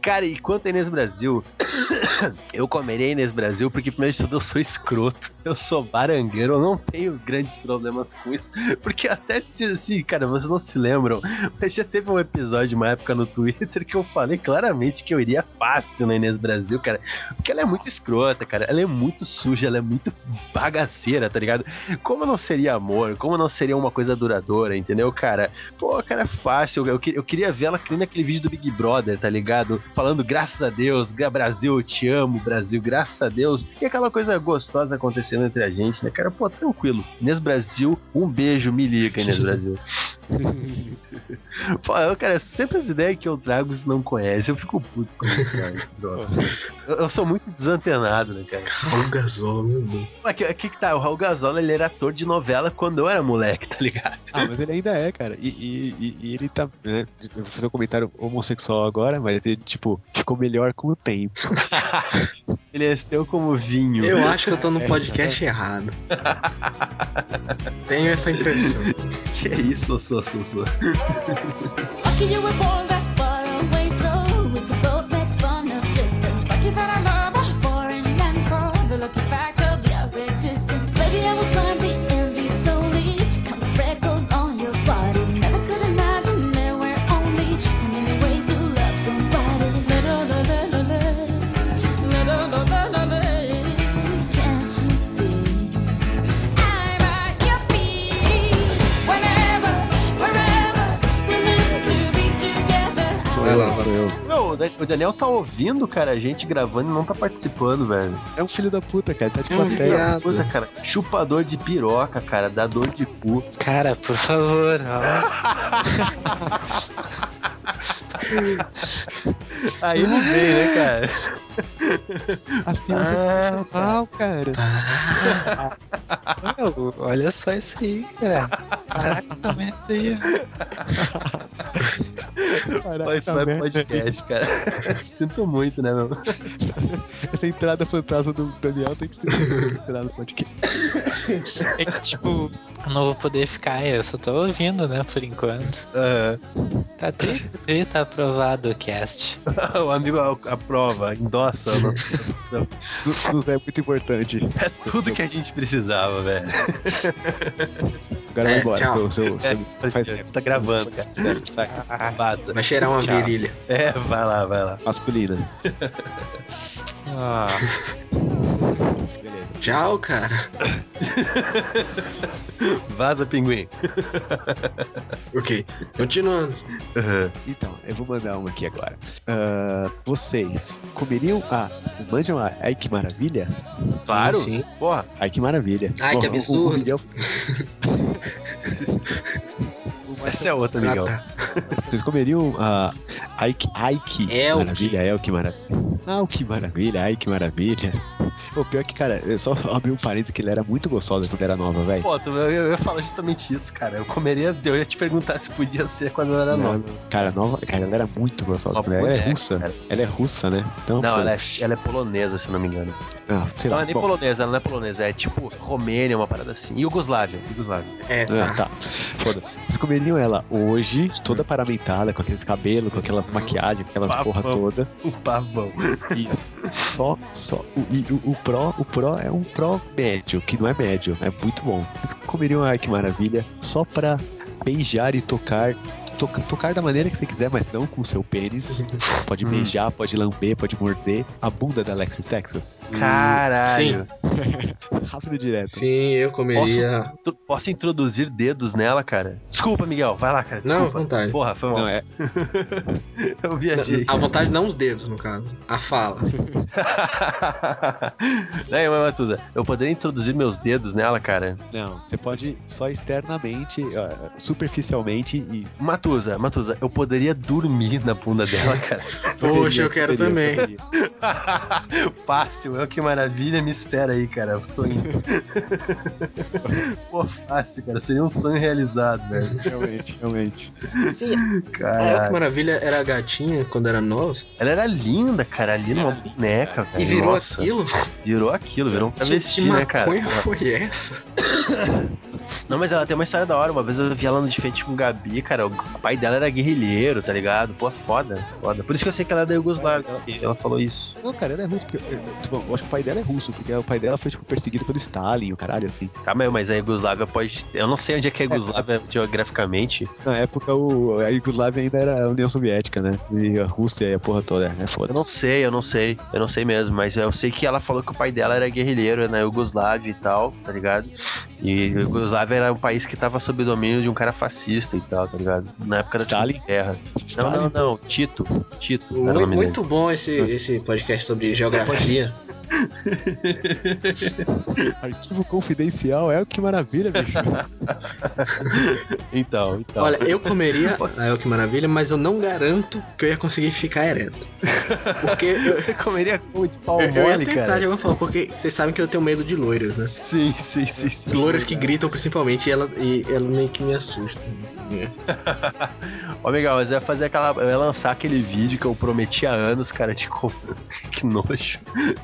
Cara, e quanto a Inês Brasil, [coughs] eu comeria a Inês Brasil porque, primeiro de tudo, eu sou escroto, eu sou barangueiro, eu não tenho grandes problemas com isso, porque até se, assim, cara, vocês não se lembram, mas já teve um episódio, uma época no Twitter, que eu falei claramente que eu iria fácil na Inês Brasil, cara, porque ela é muito escrota, cara, ela é muito suja, ela é muito bagaceira, tá ligado? Como não seria amor, como não seria uma coisa duradoura, entendeu, cara? Pô, cara, é fácil, eu, que- eu queria ver ela que nem naquele vídeo do Big Brother, tá ligado? Falando, graças a Deus, Brasil, eu te amo, Brasil, graças a Deus, e aquela coisa gostosa acontecendo entre a gente, né, cara? Pô, tranquilo. Inês Brasil, um beijo, me liga, Inês Brasil. [laughs] Pô, eu, cara, sempre as ideias que eu trago você não conhece, eu fico puto com isso, cara. Eu, eu sou muito desantenado, né, cara? Raul Gazola, meu Deus. Aqui, aqui que tá, o Raul Gazola, ele era ator de novela quando eu era moleque, tá ligado? Ah, mas ele ainda é, cara. E, e- e- e ele tá. Né, eu vou fazer um comentário homossexual agora, mas ele, tipo, ficou melhor com o tempo. [laughs] Ele é seu como vinho. Eu acho que eu tô no podcast errado. Tenho essa impressão. [laughs] Que isso, sou, sou, o Dan- o Daniel tá ouvindo, cara, a gente gravando e não tá participando, velho. É um filho da puta, cara. Tá de É plateia. viado. Coisa, cara, chupador de piroca, cara, dá dor de cu. Cara, por favor, ó. [laughs] Aí ele vem, né, cara? Assim você Ah, ah, mal, cara. Meu, olha só isso aí, cara. Caraca, essa merda aí. Só isso vai podcast, cara. Sinto muito, né, meu? Essa entrada fantasma do Daniel tem que ser entrada no podcast. É que, tipo, eu não vou poder ficar, eu só tô ouvindo, né, por enquanto. Aham. Tá tri, tri, tá aprovado o cast. [laughs] o amigo a- aprova, endossa. Nos é muito importante. É tudo que a gente precisava, velho. Agora vai É, embora. tchau. Seu, seu, seu, É, faz tá gravando, cara. Sai. Vaza. Vai cheirar uma Tchau. virilha. É, vai lá, vai lá. Masculina. [laughs] Ah. Tchau, cara. [laughs] Vaza, pinguim. [laughs] Ok. Continuando. Aham. Então, eu vou mandar uma aqui agora. Ah, vocês comeriam. Ah, vocês manjam a Ai que Maravilha? Claro. Sim. Porra, Ai que Maravilha. Ai, que Porra, o- absurdo. O, Miguel, [laughs] essa é outra, Ah, Miguel. tá. [laughs] vocês comeriam a ai que É o Maravilha? É o que Maravilha. Ah, o que Maravilha, ai que Maravilha. O pior é que, cara, eu só [laughs] abri um parênteses que ele era muito gostosa quando era nova, velho. Pô, tu- eu, eu ia falar justamente isso, cara. Eu comeria, eu ia te perguntar se podia ser quando eu era Não, nova. Cara, nova, cara, ela era muito gostosa. Quando ela é russa. cara. Ela é russa, né? Então, Não, pô, ela é, ela é polonesa, se não me engano. Ah, sei Não, lá. é nem bom, polonesa, ela não é polonesa, é tipo Romênia, uma parada assim. Yugoslávia, Yugoslávia. É, Ah, tá. tá. Foda-se. Vocês comeriam ela hoje, toda paramentada, com aqueles cabelos, com aquelas maquiagens, com aquelas Pavão. porra toda. O pavão. Isso. Só, só. O, e o, o Pro, o Pro é um Pro médio, que não é médio, é muito bom. Vocês comeriam, ai que maravilha, só pra beijar e tocar. Toca- tocar da maneira que você quiser, mas não com o seu pênis. [laughs] Pode Hum. beijar, pode lamber, pode morder a bunda da Alexis Texas. Caralho. [laughs] Rápido e direto. Sim, eu comeria. Tu- Posso introduzir dedos nela, cara? Desculpa, Miguel. Vai lá, cara. Não, à Desculpa. vontade. Porra, foi mal. Não, é, [laughs] Eu viajei. À vontade, não os dedos, no caso. A fala. Daí, mas Matusa, eu poderia introduzir meus dedos nela, cara? não, você pode só externamente, superficialmente e. Matusa, Matusa, Matusa, eu poderia dormir na bunda dela, [laughs] cara. Poxa, eu quero também. [laughs] fácil, eu que maravilha, me espera aí, cara. Eu tô indo. [laughs] Pô, fácil, cara. Seria um sonho realizado, velho. Realmente, realmente. Sim, a El que. Maravilha era a gatinha quando era nova. Ela era linda, cara. Ali numa boneca, velho. E virou Nossa. aquilo? Virou aquilo, virou um Que, travesti, que né, cara? Porra. foi essa? Não, mas ela tem uma história da hora. Uma vez eu vi ela no de frente com o Gabi, cara. O pai dela era guerrilheiro, tá ligado? Pô, foda, foda. Por isso que eu sei que ela é da Yugoslávia. Ela, ela falou isso. Não, cara, ela é. Porque, é, tipo, eu acho que o pai dela é russo, porque o pai dela foi, tipo, perseguido pelo Stalin, o caralho, assim. Tá, mas- mas a Yugoslávia pode. Eu não sei onde é que é a Yugoslávia geograficamente. Na época, o, a Yugoslávia ainda era a União Soviética, né? E a Rússia e a porra toda. É Eu foda. não sei, eu não sei. Eu não sei mesmo, mas eu sei que ela falou que o pai dela era guerrilheiro na Yugoslávia e tal, tá ligado? E a Yugoslávia era um país que tava sob domínio de um cara fascista e tal, tá ligado? Na época da Stalin? Guerra. Não, Stalin? não, não. Tito. Tito. Era o Muito, muito bom esse, esse podcast sobre geografia. [laughs] Arquivo confidencial, é o que maravilha, bicho. [laughs] Então, então. Olha, eu comeria a El que Maravilha, mas eu não garanto que eu ia conseguir ficar ereto. Porque eu, [laughs] Você comeria com de pau eu, eu ia mole, tentar cara? de alguma forma, porque vocês sabem que eu tenho medo de loiras, né? Sim, sim, sim. sim. Loiras que gritam principalmente e ela, e ela meio que me assusta. assim, né? Ô, Miguel, mas eu ia fazer aquela. Eu ia lançar aquele vídeo que eu prometi há anos, cara, de como. Que nojo.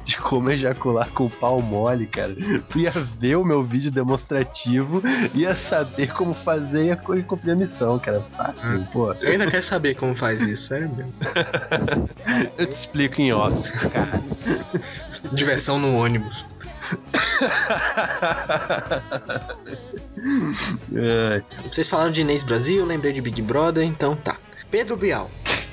De como ejacular com o pau mole, cara. Tu ia ver o meu vídeo demonstrativo, ia saber como fazer e ia cumprir a missão, cara. Fácil, pô. Eu ainda quero saber como faz isso, sério mesmo. [laughs] Eu te explico em off, cara. Diversão no ônibus. Ai, [laughs] Vocês falaram de Inês Brasil, lembrei de Big Brother, então tá. Pedro Bial.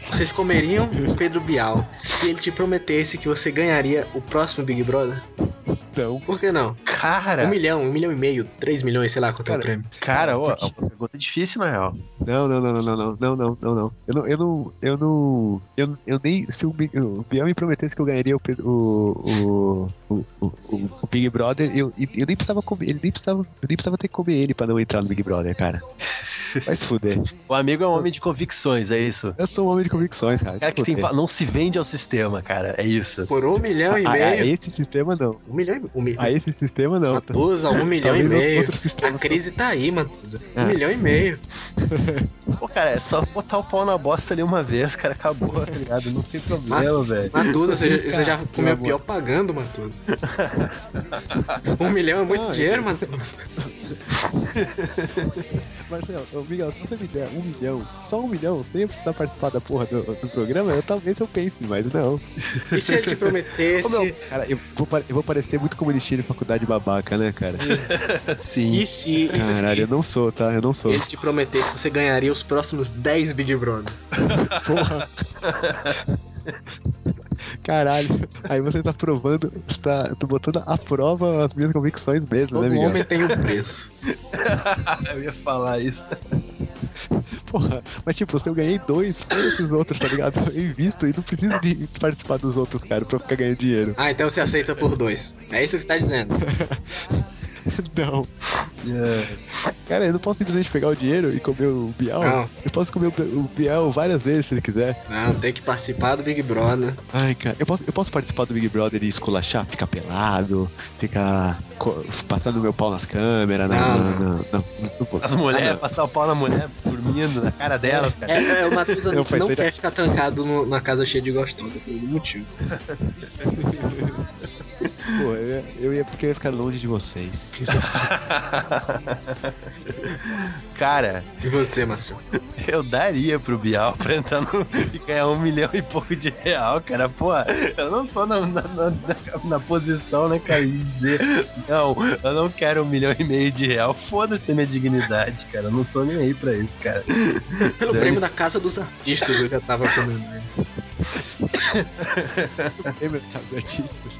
Vocês comeriam [laughs] Pedro Bial se ele te prometesse que você ganharia o próximo Big Brother? Não. Por que não? Cara, Um milhão, um milhão e meio, três milhões, sei lá quanto é o Cara, prêmio. cara, ó, é uma pergunta difícil, na real. Não, não, não, não, não, não, não, não, não, não. Eu não, eu não, eu não, eu, eu nem, se o, o Biel me prometesse que eu ganharia o, o, o, o, o Big Brother, eu, eu nem precisava comer, ele nem precisava, eu nem precisava ter que comer ele pra não entrar no Big Brother, cara. [laughs] Vai se fuder. O amigo é um homem de convicções, é isso. Eu sou um homem de convicções, cara. Cara se que tem, não se vende ao sistema, cara. É isso. Por um milhão e a, a meio. esse sistema não. Um milhão e um milhão. A esse sistema não. Matusa, um milhão e Talvez outro- meio. outro A crise tá aí, Matusa. Um Ah. milhão e meio. [laughs] Pô, cara, é só botar o pau na bosta ali uma vez, cara. Acabou, tá ligado? Não tem problema, velho. Matusa, você, Cara, você já comeu meu pior pagando, Matusa. [laughs] Um milhão é muito Não, dinheiro, eu- Matusa. Marcelo, ô, Miguel, se você me der um milhão, só um milhão, sem precisar participar da porra do, do programa, eu talvez eu pense, mas não. E se ele te prometesse. [laughs] Cara, eu vou, eu vou parecer muito comunistinho de faculdade babaca, né, cara? Sim. E se, e se Caralho, eu não sou, tá? Eu não sou. ele te prometesse que você ganharia os próximos 10 Big Brother? Porra. [laughs] Caralho, aí você tá provando, você tá, tá botando à prova as minhas convicções mesmo, né, Todo Miguel? homem tem um preço. [laughs] Eu ia falar isso. Porra, mas tipo, se eu ganhei dois, foda esses outros, tá ligado? Eu invisto e não preciso de participar dos outros, cara, pra ficar ganhando dinheiro. Ah, então você aceita por dois. É isso que você tá dizendo. [laughs] [laughs] Não. É. Cara, eu não posso simplesmente pegar o dinheiro e comer o Bial. Não. Eu posso comer o, Bi- o Bial várias vezes se ele quiser. Não, tem que participar do Big Brother. Ai, cara, eu posso, eu posso participar do Big Brother e esculachar, ficar pelado, ficar passando meu pau nas câmeras, não, Não, não, não. não, não, não. As mulheres, Ah, não. passar o pau na mulher dormindo na cara delas, cara. É, é o Matusa que não pensei- quer ficar trancado no- na casa cheia de gostosa por algum motivo. [laughs] Pô, eu ia, eu ia porque eu ia ficar longe de vocês. [laughs] Cara, E você, Márcio? eu daria pro Bial pra entrar no, e ganhar um milhão e pouco de real, cara. Pô, eu não tô na, na, na- na posição, né, cara, dizer, não, eu não quero um milhão e meio de real. Foda-se a minha dignidade, cara. Eu não tô nem aí pra isso, cara. Pelo Dane- prêmio da Casa dos Artistas eu já tava comendo. Lembra das artistas?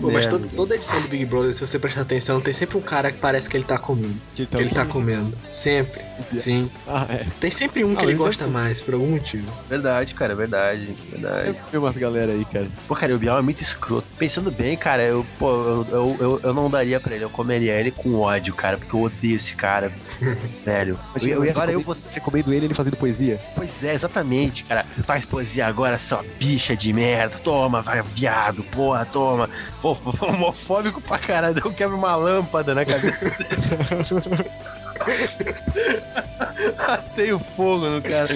Pô, mas É, todo- toda edição do Big Brother, se você prestar atenção, tem sempre um cara que parece que ele tá comendo. Que Que ele tá comendo. Sempre. Sim. Ah, é. Tem sempre um que Ah, ele gosta mais, por algum motivo. Verdade, cara, verdade. Verdade. Eu umas galera aí, cara. Pô, cara, o Bial é muito escroto. Pensando bem, cara, eu, pô, eu, eu, eu, eu não daria pra ele. Eu comeria ele com ódio, cara, porque eu odeio esse cara. [laughs] Velho. Eu, eu, agora eu vou. Você comendo ele ele fazendo poesia. Pois é, exatamente, cara. Faz poesia agora, sua bicha de merda. Toma, vai, viado, porra, toma. [laughs] Homofóbico pra caralho. Eu quebro uma lâmpada na cabeça [laughs] dele. Atei fogo no cara.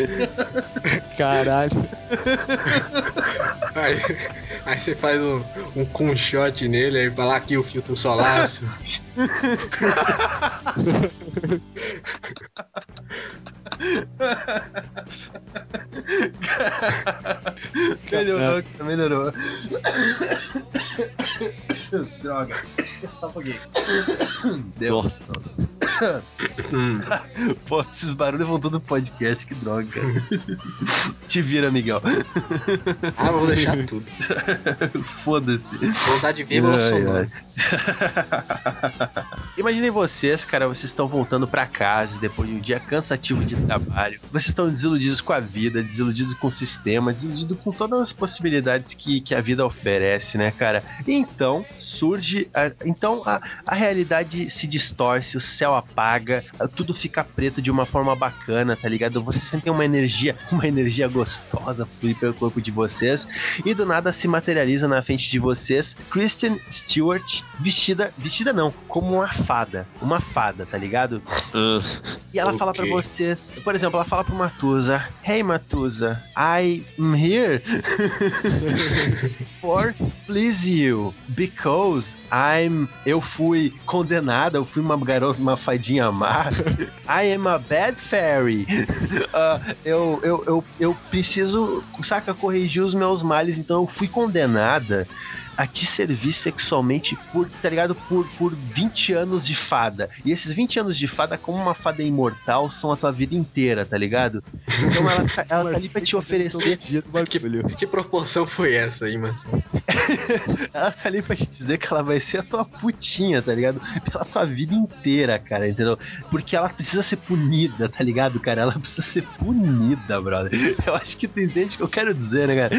Caralho. Aí, aí você faz um, um conchote nele, aí vai lá aqui o filtro solaço. [laughs] melhorou, cara, melhorou. Droga. Só um pouquinho. Deu. Nossa. [coughs] Pô, esses barulhos vão todo no podcast, que droga. Te vira, Miguel. Ah, vou deixar tudo. [laughs] Foda-se. Vou usar de vírgula Ai, sonora. [laughs] Imaginem vocês, cara, vocês estão voltando pra casa depois de um dia cansativo de trabalho. Vocês estão desiludidos com a vida, desiludidos com o sistema, desiludidos com todas as possibilidades que, que a vida oferece, né, cara? Então surge. a- então a, a realidade se distorce, o céu apaga, tudo fica preto de uma forma bacana, tá ligado? Vocês sentem uma energia, [laughs] uma energia gostosa fluir pelo corpo de vocês e do nada se materializa na frente de vocês Kristen Stewart vestida, vestida não, como uma fada, uma fada, tá ligado? E ela fala pra Ok. vocês, por exemplo, ela fala pro Matusa, Hey Matusa, I'm here [laughs] for please you because I'm eu fui condenada, eu fui uma garota, uma fadinha má. I am a bad fairy. Ah, eu, eu, eu, eu preciso, saca, corrigir os meus males, então eu fui condenada a te servir sexualmente por, tá ligado? Por, por 20 anos de fada. E esses 20 anos de fada, como uma fada imortal, são a tua vida inteira, tá ligado? Então ela, tá- ela tá ali pra te oferecer. Bagulho. Que proporção foi essa aí, mano? [laughs] Ela tá ali pra te dizer que ela vai ser a tua putinha, tá ligado? Pela tua vida inteira, cara, entendeu? Porque ela precisa ser punida, tá ligado, cara? Ela precisa ser punida, brother. Eu acho que tu entende o que eu quero dizer, né, cara?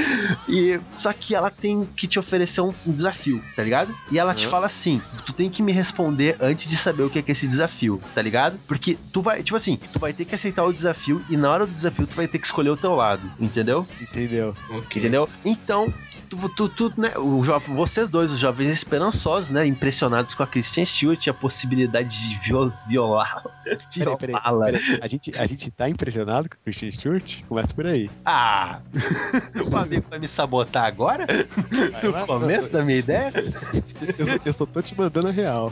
E só que ela tem que te oferecer um, um desafio, tá ligado? E ela te fala assim: tu tem que me responder antes de saber o que é, que é esse desafio, tá ligado? Porque tu vai, tipo assim, tu vai ter que aceitar o desafio e na hora do desafio tu vai ter que escolher o teu lado, entendeu? Entendeu? Ok. Entendeu? Então, tu, tu, tu, né, o jo- vocês dois, os jovens esperançosos, né, impressionados com a Christian Stewart e a possibilidade de viol, violar, [laughs] Peraí, peraí, violá-la. peraí. A gente, a gente tá impressionado com o Christian Stewart? Começa por aí. Ah! [laughs] o amigo vai me sabotar agora? No vai, começo da minha ideia? Eu só, eu só tô te mandando a real.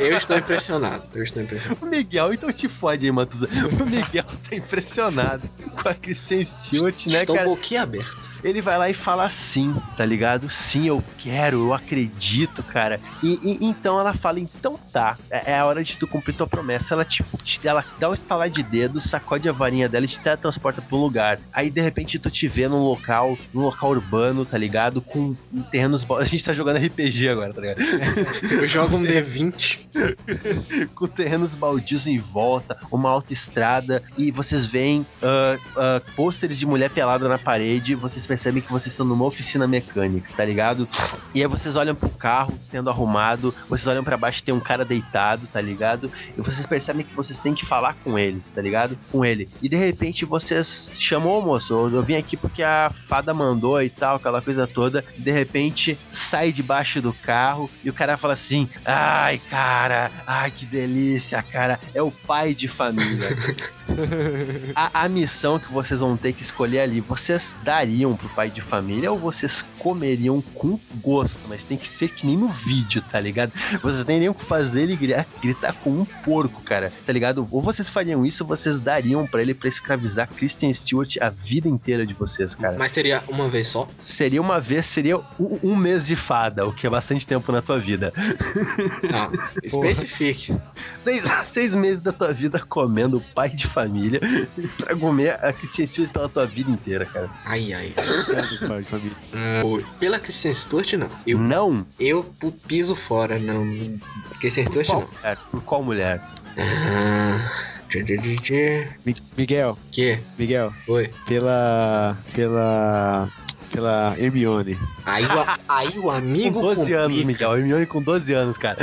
Eu estou impressionado. Eu estou impressionado. O Miguel, então te fode aí, Matuza. O Miguel tá impressionado com a Christian Stewart, né, estou cara? boquiaberto. Ele vai lá e fala sim, tá ligado? Sim, eu quero, eu acredito, cara. E, e- então ela fala, então tá, é, é a hora de tu cumprir tua promessa. Ela tipo, te, ela dá um estalar de dedo, sacode a varinha dela e te teletransporta pra um lugar. Aí de repente tu te vê num local, num local urbano, tá ligado? Com terrenos. A gente tá jogando RPG agora, tá ligado? [laughs] Eu jogo um D20. [laughs] com terrenos baldios em volta, uma autoestrada, e vocês veem ah, ah, pôsteres de mulher pelada na parede, vocês percebem que vocês estão numa oficina mecânica, tá ligado? E aí vocês olham pro carro sendo arrumado, vocês olham pra baixo tem um cara deitado, tá ligado? E vocês percebem que vocês têm que falar com eles, tá ligado? Com ele. E de repente vocês chamou, moço, eu eu vim aqui porque a fada mandou e tal, aquela coisa toda. De repente sai debaixo do carro e o cara fala assim: "Ai, cara, ai que delícia, cara, é o pai de família". [laughs] a, a missão que vocês vão ter que escolher ali, vocês dariam pro pai de família ou vocês comeriam com gosto, mas tem que ser que nem no vídeo, tá ligado? Vocês teriam que fazer ele gritar, gritar com um porco, cara, tá ligado? Ou vocês fariam isso, ou vocês dariam pra ele pra escravizar Kristen Stewart a vida inteira de vocês, cara. Mas seria uma vez só? Seria uma vez, seria um, um mês de fada, o que é bastante tempo na tua vida. [laughs] Não, especifique. Seis, seis meses da tua vida comendo pai de família [laughs] pra comer a Christian Stewart pela tua vida inteira, cara. Ai, ai, ai. Oi. pela Kristen Stewart, não. Eu, Não? eu piso fora, não. Kristen Stewart, não. mulher? Por qual mulher? Ah, Miguel, Que? Miguel, Oi. pela. pela. pela Hermione. Aí o, aí o amigo Com 12 anos, complica. Miguel. Hermione com 12 anos, cara.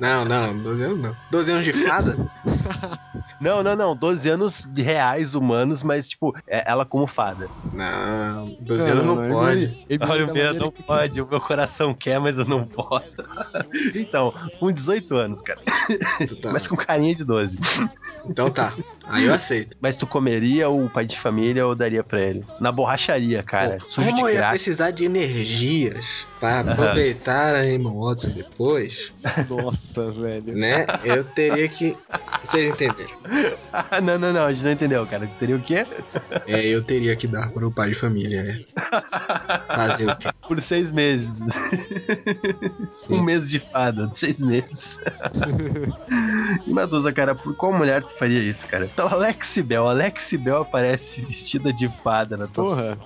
Não, não, 12 anos não. 12 anos de fada? [laughs] Não, não, não. 12 anos de reais humanos, mas, tipo, é ela como fada. Não, 12 anos não, Hermione- pode. Hermione Olha, da o meu não que- pode. O meu coração quer, mas eu não posso. [laughs] Então, com 18 anos, cara. Tá. Mas com carinha de 12. Então tá. Aí eu aceito. Mas tu comeria o pai de família ou daria pra ele? Na borracharia, cara. Pô, como eu ia precisar de energias para aproveitar a Emma Watson depois, Nossa, velho. né? Eu teria que. Vocês entenderam? Ah, [laughs] não, não, não. A gente não entendeu, cara. Teria o quê? É, eu teria que dar para o pai de família. É. Fazer o quê? Por seis meses. Sim. um mês de fada, seis meses. e Madusa, cara, por qual mulher tu faria isso, cara? Então, Alex Bell. Alex Bell aparece vestida de fada na tua Porra,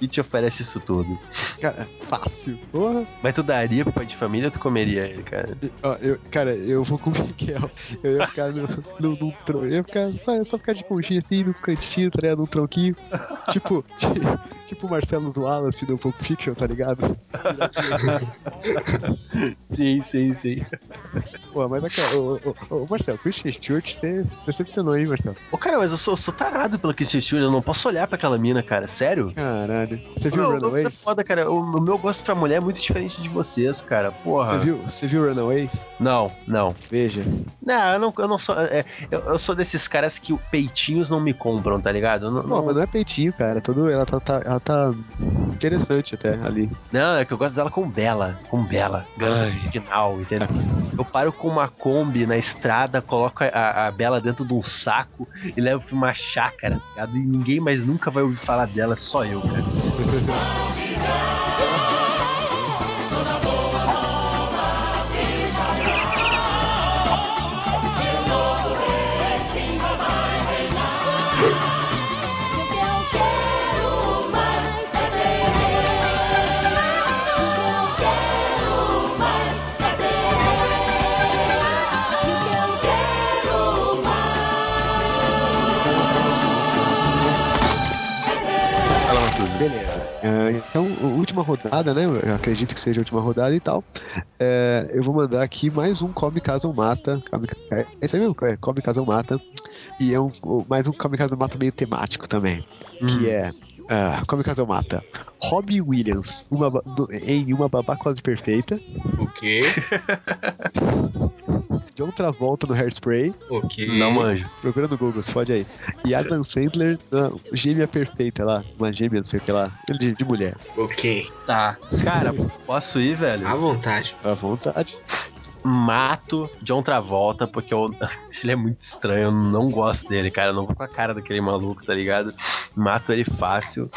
e te oferece isso tudo. cara, fácil. Porra. Mas tu daria pro pai de família ou tu comeria ele, cara? Ó, eu, cara, eu vou com o Miguel. Eu ia ficar no, no, tro... Eu ia ficar. Só, só ficar de conchinha assim, no cantinho, tá ligado? Num tronquinho. tipo, [laughs] ti- tipo o Marcelo Wallace do Pulp Fiction, tá ligado? [laughs] Sim, sim, sim. Pô, mas aquela. Ô, ô, Marcelo, Christian Stewart, você decepcionou, hein, Marcelo? Ô, cara, mas eu sou, sou tarado pela Christian Stewart, eu não posso olhar pra aquela mina, cara. Sério? Caralho. Você viu Meu, é Runaways? foda, cara. O, o meu gosto pra mulher é muito diferente de vocês, cara. Porra. Você viu, você viu Runaways? Não, não. Veja. Não, eu não, eu não sou. é, eu, eu sou desses caras que peitinhos não me compram, tá ligado? Não, Pô, não, mas não é peitinho, cara. Todo, ela, tá, tá- ela tá interessante até ali. não, é que eu gosto dela com Bela. Com Bela. Garota final, entendeu? Eu paro com uma Kombi na estrada, coloco a, a- a Bela dentro de um saco e levo pra uma chácara, tá ligado? E ninguém mais nunca vai ouvir falar dela, só eu, cara. [laughs] então, última rodada, né? Eu acredito que seja a última rodada e tal. É, eu vou mandar aqui mais um Come Caso Mata. Come, é isso aí mesmo? É, Come Caso Mata. E é um, mais um Come Caso Mata meio temático também. Que é. ah, Come Caso Mata. Robbie Williams uma, do- em Uma Babá Quase Perfeita. Ok, [laughs] John Travolta no Hairspray. ok. Não manjo. Procura no Google, se pode aí. E Adam Sandler na Gêmea Perfeita lá. Uma gêmea, não sei o que lá. De, de mulher. Ok. Tá. Cara, posso ir, velho? À vontade. À vontade. Mato John Travolta, porque eu- [laughs] ele é muito estranho, eu não gosto dele, cara. Eu não vou com a cara daquele maluco, tá ligado? Mato ele fácil.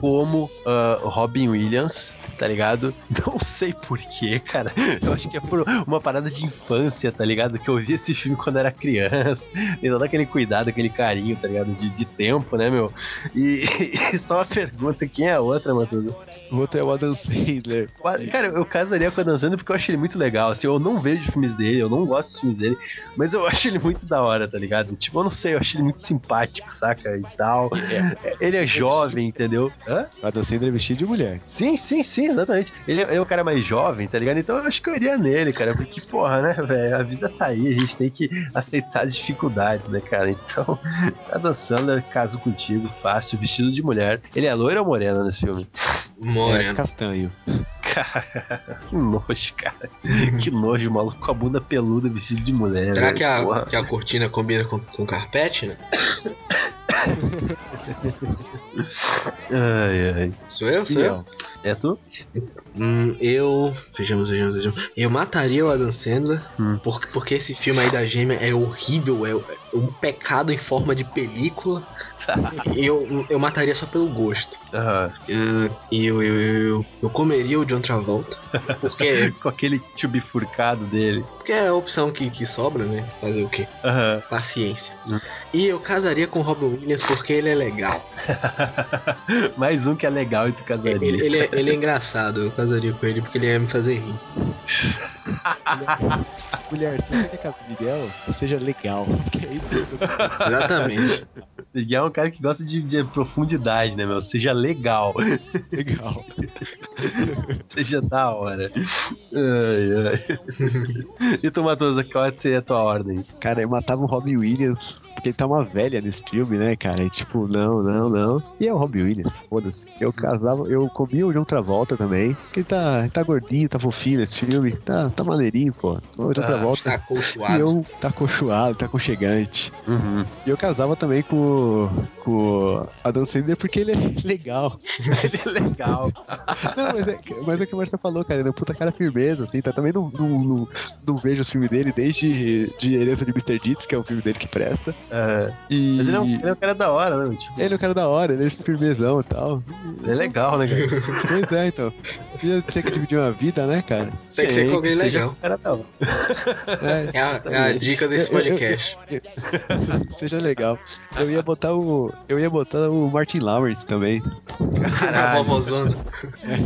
Como ah, Robin Williams, tá ligado? [laughs] Não sei porquê, cara. Eu acho que é por uma parada de infância, tá ligado? Que eu vi esse filme quando era criança. [laughs] Tem todo aquele cuidado, aquele carinho, tá ligado? De, de tempo, né, meu? E, e só uma pergunta: quem é a outra, Matheus? O outro é o Adam Sandler. Cara, eu casaria com a Dan Sandler porque eu acho ele muito legal. Assim, eu não vejo filmes dele, eu não gosto dos filmes dele, mas eu [laughs] acho ele muito da hora, tá ligado? Tipo, eu não sei, eu acho ele muito simpático, saca? E tal. Ele é jovem, entendeu? Hã? O Adam Sandler é vestido de mulher. Sim, sim, sim, exatamente. Ele é, ele é um cara mais jovem, tá ligado? Então eu acho que eu iria nele, cara. Porque, porra, né, velho? A vida tá aí, a gente tem que aceitar as dificuldades, né, cara? Então, [laughs] a Dan Sandler, caso contigo, fácil, vestido de mulher. Ele é loiro ou morena nesse filme? É, Moreno. castanho. Cara, [laughs] que nojo, cara. Que nojo, maluco com a bunda peluda vestido de mulher. Será velho, que a, que a cortina combina com, com carpete, né? Ai, ai. Sou eu? Sou eu? É tu? Hum, eu. Vejamos, vejamos, vejamos. Eu mataria o Adam Sandler. Hum. Porque, porque esse filme aí da gêmea é horrível. É, um pecado em forma de película. eu, eu mataria só pelo gosto. E eu, eu, eu, eu comeria o John Travolta. Porque, [laughs] Com aquele tio bifurcado dele. porque é a opção que, que sobra, né? Fazer o quê? Aham. Paciência. Hum. E eu casaria com o Robin Williams porque ele é legal. [laughs] Mais um que é legal e tu casaria. Ele, ele, é, ele é engraçado. Eu casaria com ele porque ele ia me fazer rir. [laughs] Mulher, se você quer casar com o Miguel, seja legal. Porque é isso que [laughs] Exatamente. Miguel é um cara que gosta de, de profundidade, né, meu? Seja legal. legal. [laughs] Seja da hora. Ai, ai. e tu, Matosa, qual seria a tua ordem? Cara, eu matava o Robin Williams, porque ele tá uma velha nesse filme, né, cara? E tipo, não, não, não. E é o Robin Williams, foda-se. Eu casava, eu comia o John Travolta também, porque ele tá, ele tá gordinho, tá fofinho nesse filme. Tá, tá maneirinho, pô. O John Ah, Travolta. Tá E acolchoado. eu tá acolchoado, tá aconchegante. Uhum. E eu casava também com, com o Adam Sandler porque ele é legal. [laughs] Ele é legal. Não, mas é, mas é o que o Marcia falou, cara. Ele é um puta cara firmeza, assim. Tá? Também não, não, não, não vejo os filmes dele desde de Herança de Mr. Deeds, que é o filme dele que presta. É. E Mas ele é, um, ele é um cara da hora, né? Tipo, ele é um cara da hora, ele é firmezão e tal. ele é legal, né, cara? Pois é, então. Ia ter que dividir uma vida, né, cara? Tem que ser com alguém legal. cara. É, É a, é a dica desse Eu- eu- eu- podcast. [laughs] seja legal. Eu ia botar o. Eu ia botar o Martin Lawrence também. A Caralho. vovozona.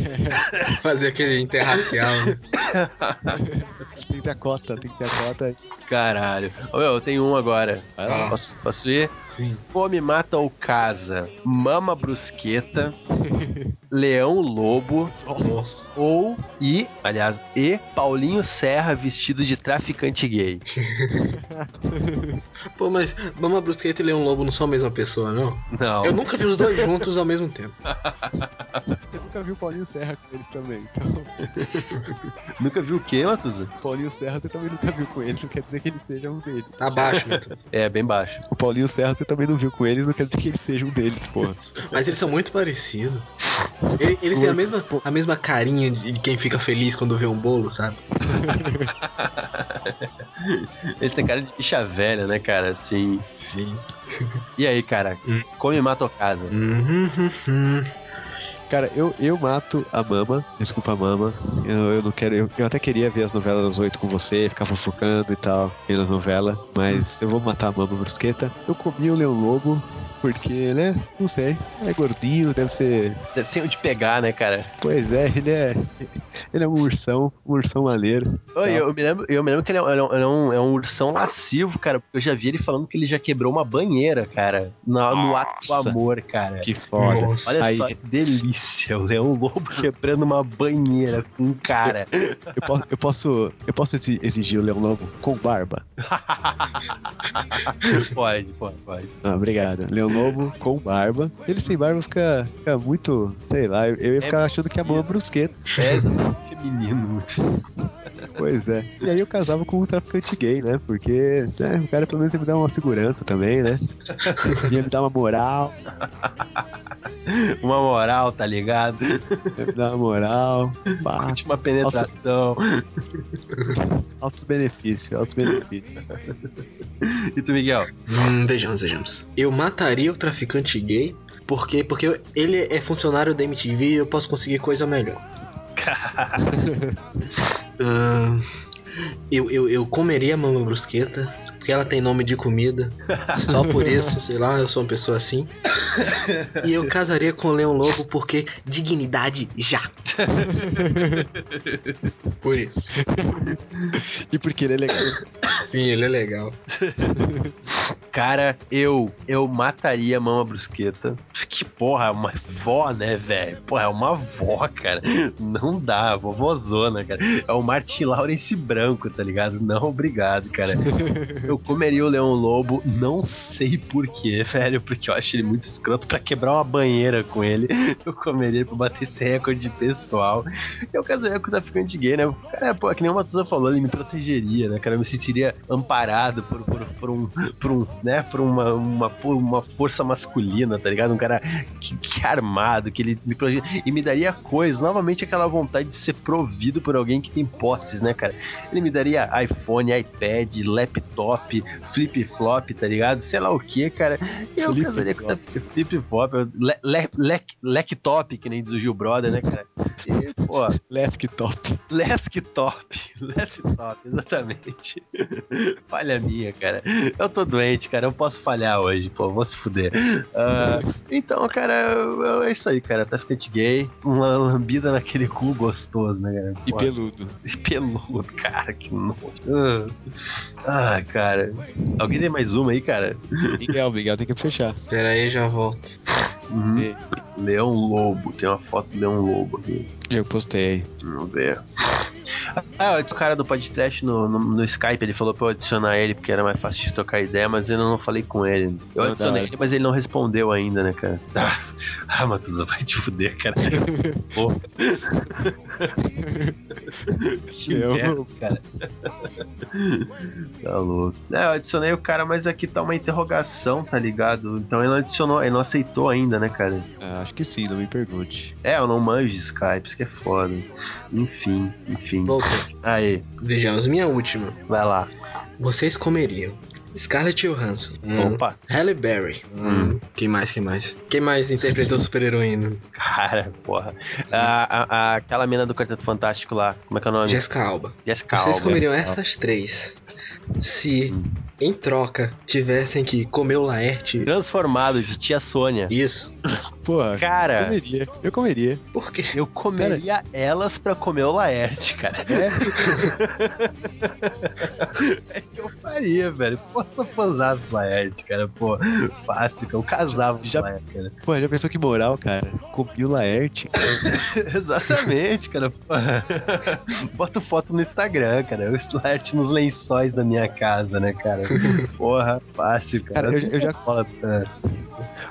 [laughs] Fazer aquele interracial. Tem que ter a cota, tem que ter a cota. Caralho. Ô, meu, eu tenho um agora. Vai lá. Posso, posso ir? Sim. Come, mata ou casa. Mama brusqueta. [laughs] Leão lobo. Nossa. Ou, e, aliás, e Paulinho Serra vestido de traficante gay. [laughs] Pô, mas Mama Brusqueta e Leão Lobo não são a mesma pessoa, não? Não. Eu nunca vi os dois juntos ao mesmo tempo. [laughs] Você nunca viu o Paulinho Serra com eles também. Então, [laughs] Nunca viu o quê, Matuza? Paulinho Serra você também nunca viu com eles, não quer dizer que ele seja um deles. Tá baixo, Matheus. É, bem baixo. O Paulinho Serra você também não viu com eles, não quer dizer que ele seja um deles, porra. Mas eles são muito parecidos. Ele- Eles têm a mesma, a mesma carinha de quem fica feliz quando vê um bolo, sabe? [laughs] Ele tem cara de bicha velha, né, cara? Assim. Sim. E aí, cara? Hum. Come, mata ou casa? Cara, eu, eu mato a mama, desculpa a mama. Eu, eu não quero. Eu, eu até queria ver as novelas das oito com você, ficar fofocando e tal, vendo as novelas, mas eu vou matar a mama brusqueta. Eu comi o Leão Lobo, porque, né? Não sei. É gordinho, deve ser. Tem onde pegar, né, cara? Pois é, ele é. Ele é um ursão, um ursão maneiro. Oi, eu, me lembro, eu me lembro que ele é, um- ele é um, ele é um- é um ursão lascivo, cara. Porque eu já vi ele falando que ele já quebrou uma banheira, cara. No, no ato do amor, cara. Que foda. Nossa. Olha Aí, só que delícia, o Leão Lobo quebrando uma banheira com um cara. eu posso, eu posso, eu posso exi- exigir o Leão Lobo com barba. [laughs] pode, pode, pode. Ah, obrigado. Leão Lobo com barba. Ele sem barba fica, fica muito, sei lá, eu, ia ficar achando que é mama brusqueta. É feminino. Pois é. E aí eu casava com um traficante gay, né? Porque né, o cara pelo menos ia me dar uma segurança também, né? [laughs] Ia me dar uma moral, Uma moral, tá ligado? ia me dar uma moral. Pá, Última penetração. altos benefícios, altos benefícios. E tu, Miguel? Hum, vejamos, vejamos. Eu mataria o traficante gay porque, porque ele é funcionário da MTV e eu posso conseguir coisa melhor. [laughs] Ahn, eu, eu, eu comeria a mama brusqueta porque ela tem nome de comida. Só por [laughs] isso, sei lá, eu sou uma pessoa assim. E eu casaria com o Leão Lobo porque dignidade já. Por isso. E porque ele é legal. Sim, ele é legal. [laughs] Cara, eu eu mataria a mama brusqueta. Que porra, é uma vó, né, velho? Porra, é uma vó, cara. Não dá, vovozona, cara. É o Martin Lawrence branco, tá ligado? Não, obrigado, cara. Eu comeria o Leão Lobo, não sei porquê, velho, porque eu acho ele muito escroto pra quebrar uma banheira com ele. Eu comeria pra bater esse recorde pessoal. Eu casaria com o traficante gay, né? Cara, pô, que nem o Matuza falou, ele me protegeria, né, cara? Eu me sentiria amparado por, por, por um, por um né, por uma, uma, por uma força masculina, tá ligado? Um cara que, que é armado, que ele me proje- e me daria coisas, novamente aquela vontade de ser provido por alguém que tem posses, né, cara? Ele me daria iPhone, iPad, laptop, flip-flop, tá ligado? Sei lá o que, cara. E eu casaria com flip-flop, laptop, que nem diz o Gil Brother, né, cara? E, pô, [laughs] Laptop. Laptop. [laughs] Laptop, exatamente. Falha minha, cara. Eu tô doente, cara. Eu posso falhar hoje, pô. Vou se fuder. Ah, [laughs] então, cara, é isso aí, cara. Traficante gay. Uma lambida naquele cu gostoso, né, cara? E peludo. e peludo, [laughs] cara. Que nojo. Ah, ah, cara. Alguém tem mais uma aí, cara? Miguel, Miguel tem que fechar. Pera aí, já volto. Uhum. Leão Lobo. Tem uma foto do Leão Lobo aqui. Eu postei. Vamos ver. Ah, o cara do podcast no, no, no Skype, ele falou pra eu adicionar ele porque era mais fácil de trocar ideia, mas eu não falei com ele. Eu Ah, adicionei ele, mas ele não respondeu ainda, né, cara? [laughs] Ah, ah Matusa, vai te fuder, cara. [laughs] [laughs] Que Eu- merda, cara. tá louco. É, eu adicionei o cara, mas aqui tá uma interrogação, tá ligado? Então ele não adicionou, ele não aceitou ainda, né, cara? Ah, acho que sim, não me pergunte. É, eu não manjo de Skype, isso que é foda. Enfim, enfim. Aí, Vejamos, minha última. vai lá. Vocês comeriam Scarlett Johansson. Hum. Opa. Halle Berry. Hum. Quem mais, quem mais? Quem mais interpretou [laughs] super heroína? Cara, porra. A, a- a- aquela mina do Quarteto Fantástico lá, como é que é o nome? Jessica Alba. Jessica Vocês Alba. comeriam essas três se, em troca, tivessem que comer o Laerte. Transformado de tia Sônia. Isso. [laughs] Porra, Cara, eu comeria. Eu comeria. Por quê? eu comeria elas pra comer o Laerte, cara. É [laughs] que eu faria, velho. Sou fãzão do Laerte, cara. Pô, fácil, cara. Eu casava com Já- o Laerte, cara. Pô, já pensou que moral, cara? Comi o Laerte. [laughs] Exatamente, cara. Pô. [laughs] Boto foto no Instagram, cara. O Laerte nos lençóis da minha casa, né, cara? Porra, fácil, cara. Cara, eu- eu já- falo.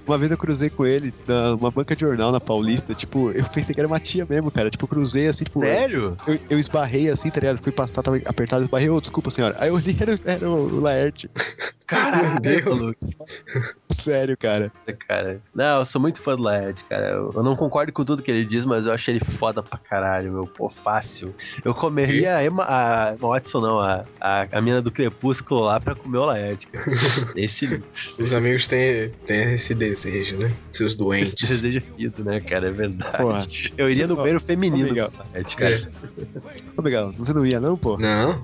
Uma vez eu cruzei com ele numa banca de jornal na Paulista. Tipo, eu pensei que era uma tia mesmo, cara. Tipo, eu cruzei assim, tipo. Sério? Eu, eu esbarrei assim, tá ligado? Fui passar, tava apertado, esbarrei, ô, desculpa, senhora. Aí eu olhei, era, era o Laerte. Caralho, [laughs] Meu Deus. Sério, cara. cara. Não, eu sou muito fã do Laerte, cara. Eu, eu não concordo com tudo que ele diz, mas eu acho ele foda pra caralho, meu. Pô, fácil. Eu comeria a Emma, a, a Watson, não, a, a, a mina do Crepúsculo lá pra comer o Laerte, cara. [laughs] Esse Os amigos têm, têm esse desejo, né? Seus doentes. desejo fido, né, cara? É verdade. Porra. Eu iria no banheiro feminino ô, Laerte, cara. Ô, Miguel, você não ia não, pô? Não.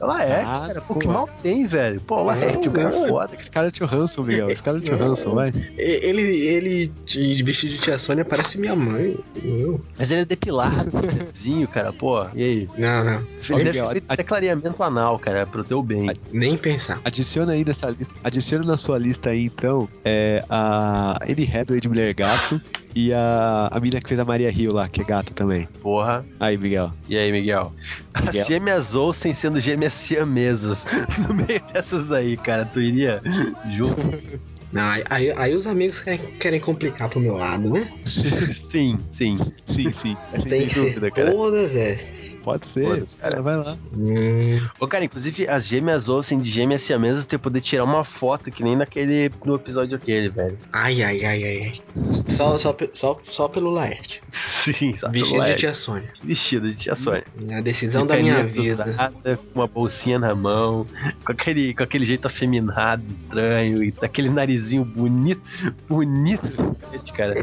O Laerte, Ah, cara. Pô, que mal tem, velho. Pô, o Laerte, o cara é foda. Scarlett Johansson, Miguel. Scarlett Johansson, vai. E- Ele, ele de vestido de tia Sônia parece minha mãe. Não, Mas ele é depilado, [laughs] desenho, cara. Pô, e aí? não. não. Ele deve Miguel, ter clareamento anal, cara, pro teu bem. Nem pensar. Adiciona aí nessa lista. Adiciona na sua lista aí, então, é, a Anne Hathaway de Mulher Gato e a, a mina que fez a Maria Rio lá, que é gato também. Porra. Aí, Miguel. E aí, Miguel? Miguel? As gêmeas Olsen sendo gêmeas siamesas. [laughs] No meio dessas aí, cara, tu iria junto? [laughs] Não, aí, aí, aí os amigos querem, querem complicar pro meu lado, né? [laughs] sim, sim. Sim, sim. Sem Tem dúvida, cara. todas essas. Pode ser. Cara. Vai lá. Hum, Ô, cara, inclusive as gêmeas Olsen de gêmeas siamesas ter poder tirar uma foto que nem naquele no episódio aquele, velho. ai, ai, ai, ai. ai. Só, só, só, só pelo Laerte. Sim, só Vestido pelo de Ed. tia Sônia. Vestido de tia Sônia. A decisão De da minha vida. cruzada, com uma bolsinha na mão, com aquele, com aquele jeito afeminado, estranho, e aquele narizinho bonito, bonito. Esse cara.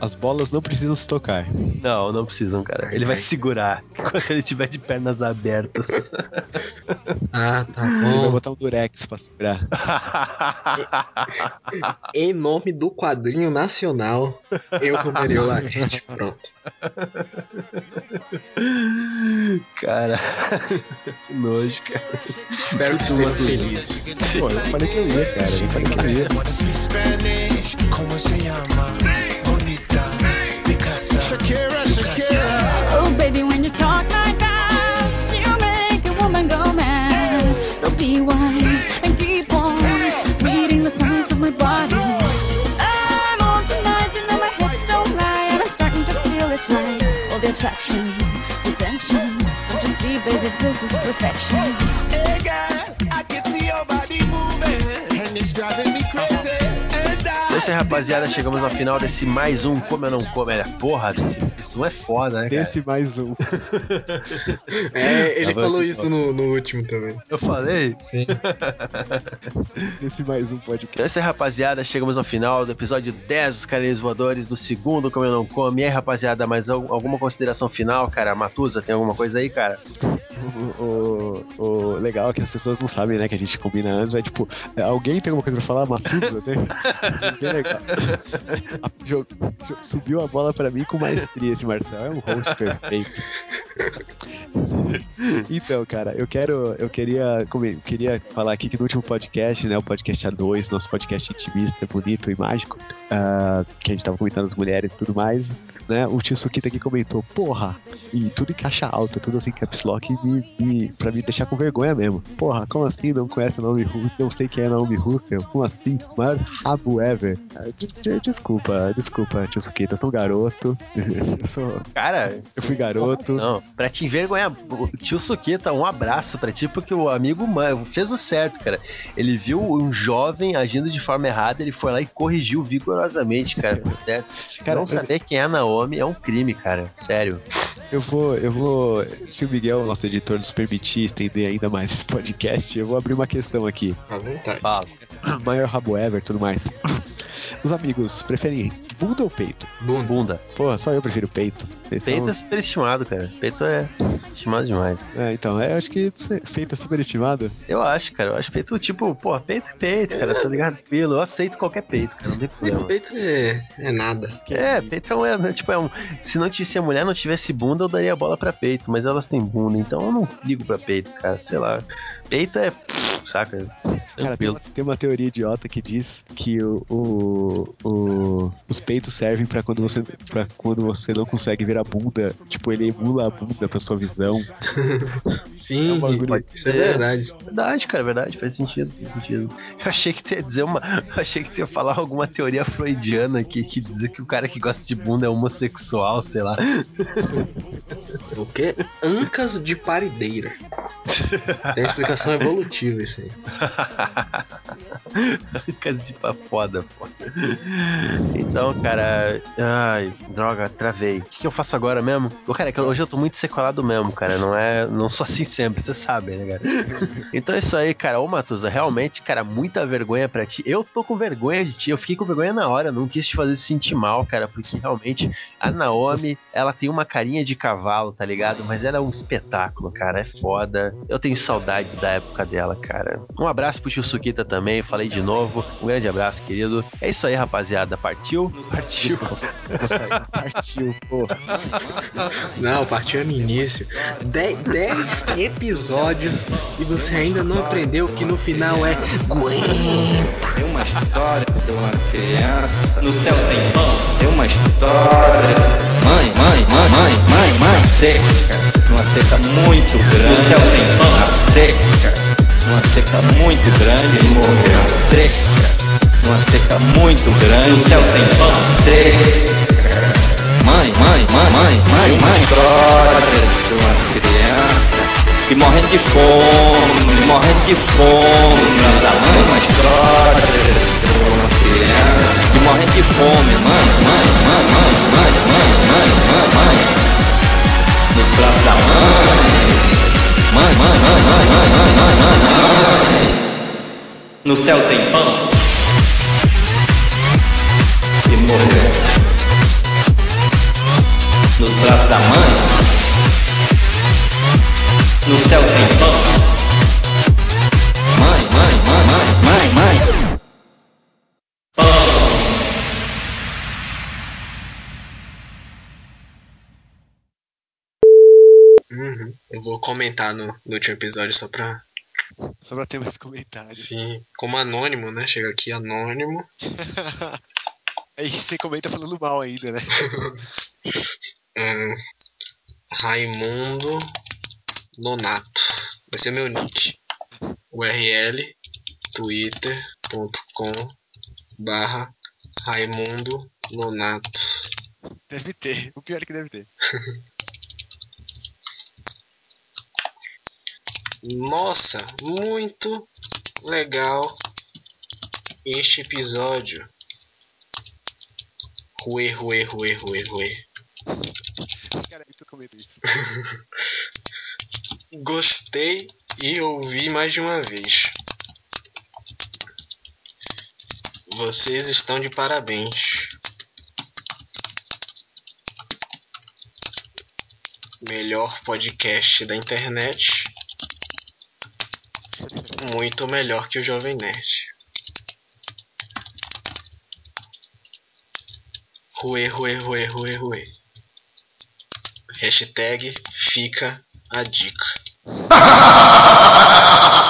As bolas não precisam se tocar. Não, não precisam, cara. Ele vai Ai. segurar enquanto ele estiver de pernas abertas. [laughs] Ah, tá bom. botar um durex pra segurar. [laughs] Em nome do quadrinho nacional, eu comeria o Laerte. Pronto. cara, que nojo, cara. Espero que estejam felizes. Pô, eu falei que eu ia, cara. Eu falei que eu ia. Shakira, Shakira. Oh, baby, when you talk be wise and keep on reading the signs of my body. I'm on tonight, you know my hips don't lie, and I'm starting to feel it's right. All the attraction, the tension. Don't you see, baby, this is perfection. Hey girl, isso aí, rapaziada. Chegamos ao final desse mais um Como Eu Não Como. É, porra, esse, esse um é foda, né, cara? Esse mais um. [laughs] É, ele Tá falou isso no, no último também. Eu falei? Sim. [laughs] Esse mais um podcast. Então é isso aí, rapaziada. Chegamos ao final do episódio 10 dos Carinhos Voadores, do segundo Como Eu Não Como. E aí, rapaziada, mais al- alguma consideração final, cara? Matusa, tem alguma coisa aí, cara? O, o- legal é que as pessoas não sabem, né? Que a gente combina antes. É tipo, é, alguém tem alguma coisa pra falar? Matusa, né? Bem legal. Subiu a bola pra mim com maestria esse Marcel. É um host perfeito. Então, cara, eu quero. Eu queria, queria falar aqui que no último podcast, né? O podcast A2, nosso podcast intimista, bonito e mágico, ah, que a gente tava comentando as mulheres e tudo mais, né? O tio Sukita aqui comentou, porra, e tudo em caixa alta, tudo assim, caps lock, me, me, pra me deixar com vergonha mesmo. Porra, como assim? Não conhece a Naomi Russell? Não sei quem é a Naomi Russell? Como assim? Maior rabo ever. Des- des- Desculpa, desculpa, tio Sukita, eu sou um garoto. [laughs] Eu sou. Cara, Eu fui garoto. Não, pra te envergonhar, tio Suquita, um abraço pra ti, porque o amigo mano, fez o certo, cara. Ele viu um jovem agindo de forma errada, ele foi lá e corrigiu vigorosamente, cara. Tá certo? Cara, não eu- saber quem é a Naomi é um crime, cara. Sério. Eu vou, eu vou. Se o Miguel, nosso editor, nos permitir estender ainda mais esse podcast, eu vou abrir uma questão aqui. À vontade. Fala. [coughs] Maior rabo ever e tudo mais. Os amigos preferem bunda ou peito? Bunda. Bunda. Porra, só eu prefiro peito. Então, Peito é superestimado, cara. Peito é superestimado demais. é, então, é, eu acho que se- peito é superestimado. Eu acho, cara. Eu acho peito, tipo, pô, peito é peito, cara. Tá ligado? Pelo. Eu aceito qualquer peito, cara. Não tem problema. Peito é, é nada. É, peito é um, é, tipo, é um. Se, não, tivesse- se a mulher não tivesse bunda, eu daria a bola pra peito. Mas elas têm bunda, então eu não ligo pra peito, cara. Sei lá. Peito é. Saca? Cara, tem uma, tem uma teoria idiota que diz que o, o- o- os peitos servem pra quando você para quando você não consegue ver a bunda, tipo ele emula a bunda pra sua visão. [laughs] Sim, É um bagulho- isso é verdade. Verdade, cara, verdade, faz sentido, faz sentido. Eu achei que tu ia dizer uma. Eu achei que tu ia falar alguma teoria freudiana aqui que dizer que o cara que gosta de bunda é homossexual, sei lá. O quê? Ancas de parideira. Tem explicação evolutiva isso [laughs] Cara de pá foda, pô. Então, cara. Ai, droga, travei. O que, que eu faço agora mesmo? Ô, Cara, é que hoje eu tô muito sequelado mesmo, cara. Não é. Não sou assim sempre, você sabe, né, cara? Então é isso aí, cara. Ô, Matusa, realmente, cara, muita vergonha pra ti. Eu tô com vergonha de ti. Eu fiquei com vergonha na hora. Não quis te fazer se sentir mal, cara. Porque realmente a Naomi, ela tem uma carinha de cavalo, tá ligado? Mas ela é um espetáculo, cara. É foda. Eu tenho saudades da época dela, cara. Um abraço pro tio Sukita também. Falei de novo. Um grande abraço, querido. É isso aí, rapaziada. Partiu? Partiu. Nossa, [laughs] partiu, porra. Não, partiu é no início. 10 episódios e você ainda não aprendeu que no final é aguenta. Tem uma história de uma criança. No céu tem pão. Tem uma história. Mãe, mãe, mãe, mãe, mãe, mãe seca. Numa seca muito grande. No céu tem pão. Seca. Numa seca muito grande. Ele morreu seca. Numa seca muito grande. No céu tem pão. Seca. Mãe, mãe, mãe, mãe, mãe, mãe. História de uma criança. E morrendo de fome, morrendo de fome, da mãe, no, no último episódio só pra. Só pra ter mais comentários. Sim, como anônimo, né? Chega aqui anônimo. [laughs] Aí você comenta falando mal ainda, né? Hum, [laughs] Raimundo Nonato. Vai ser meu nick. URL twitter.com barra Raimundo Nonato. Deve ter. O pior é que deve ter. [laughs] Nossa, muito legal este episódio. Ruê, ruê, ruê, ruê, ruê. Cara, tu comenta isso. [laughs] Gostei e ouvi mais de uma vez. Vocês estão de parabéns. Melhor podcast da internet. Muito melhor que o Jovem Nerd. Ruê, ruê, ruê, ruê, ruê. Hashtag fica a dica. [laughs]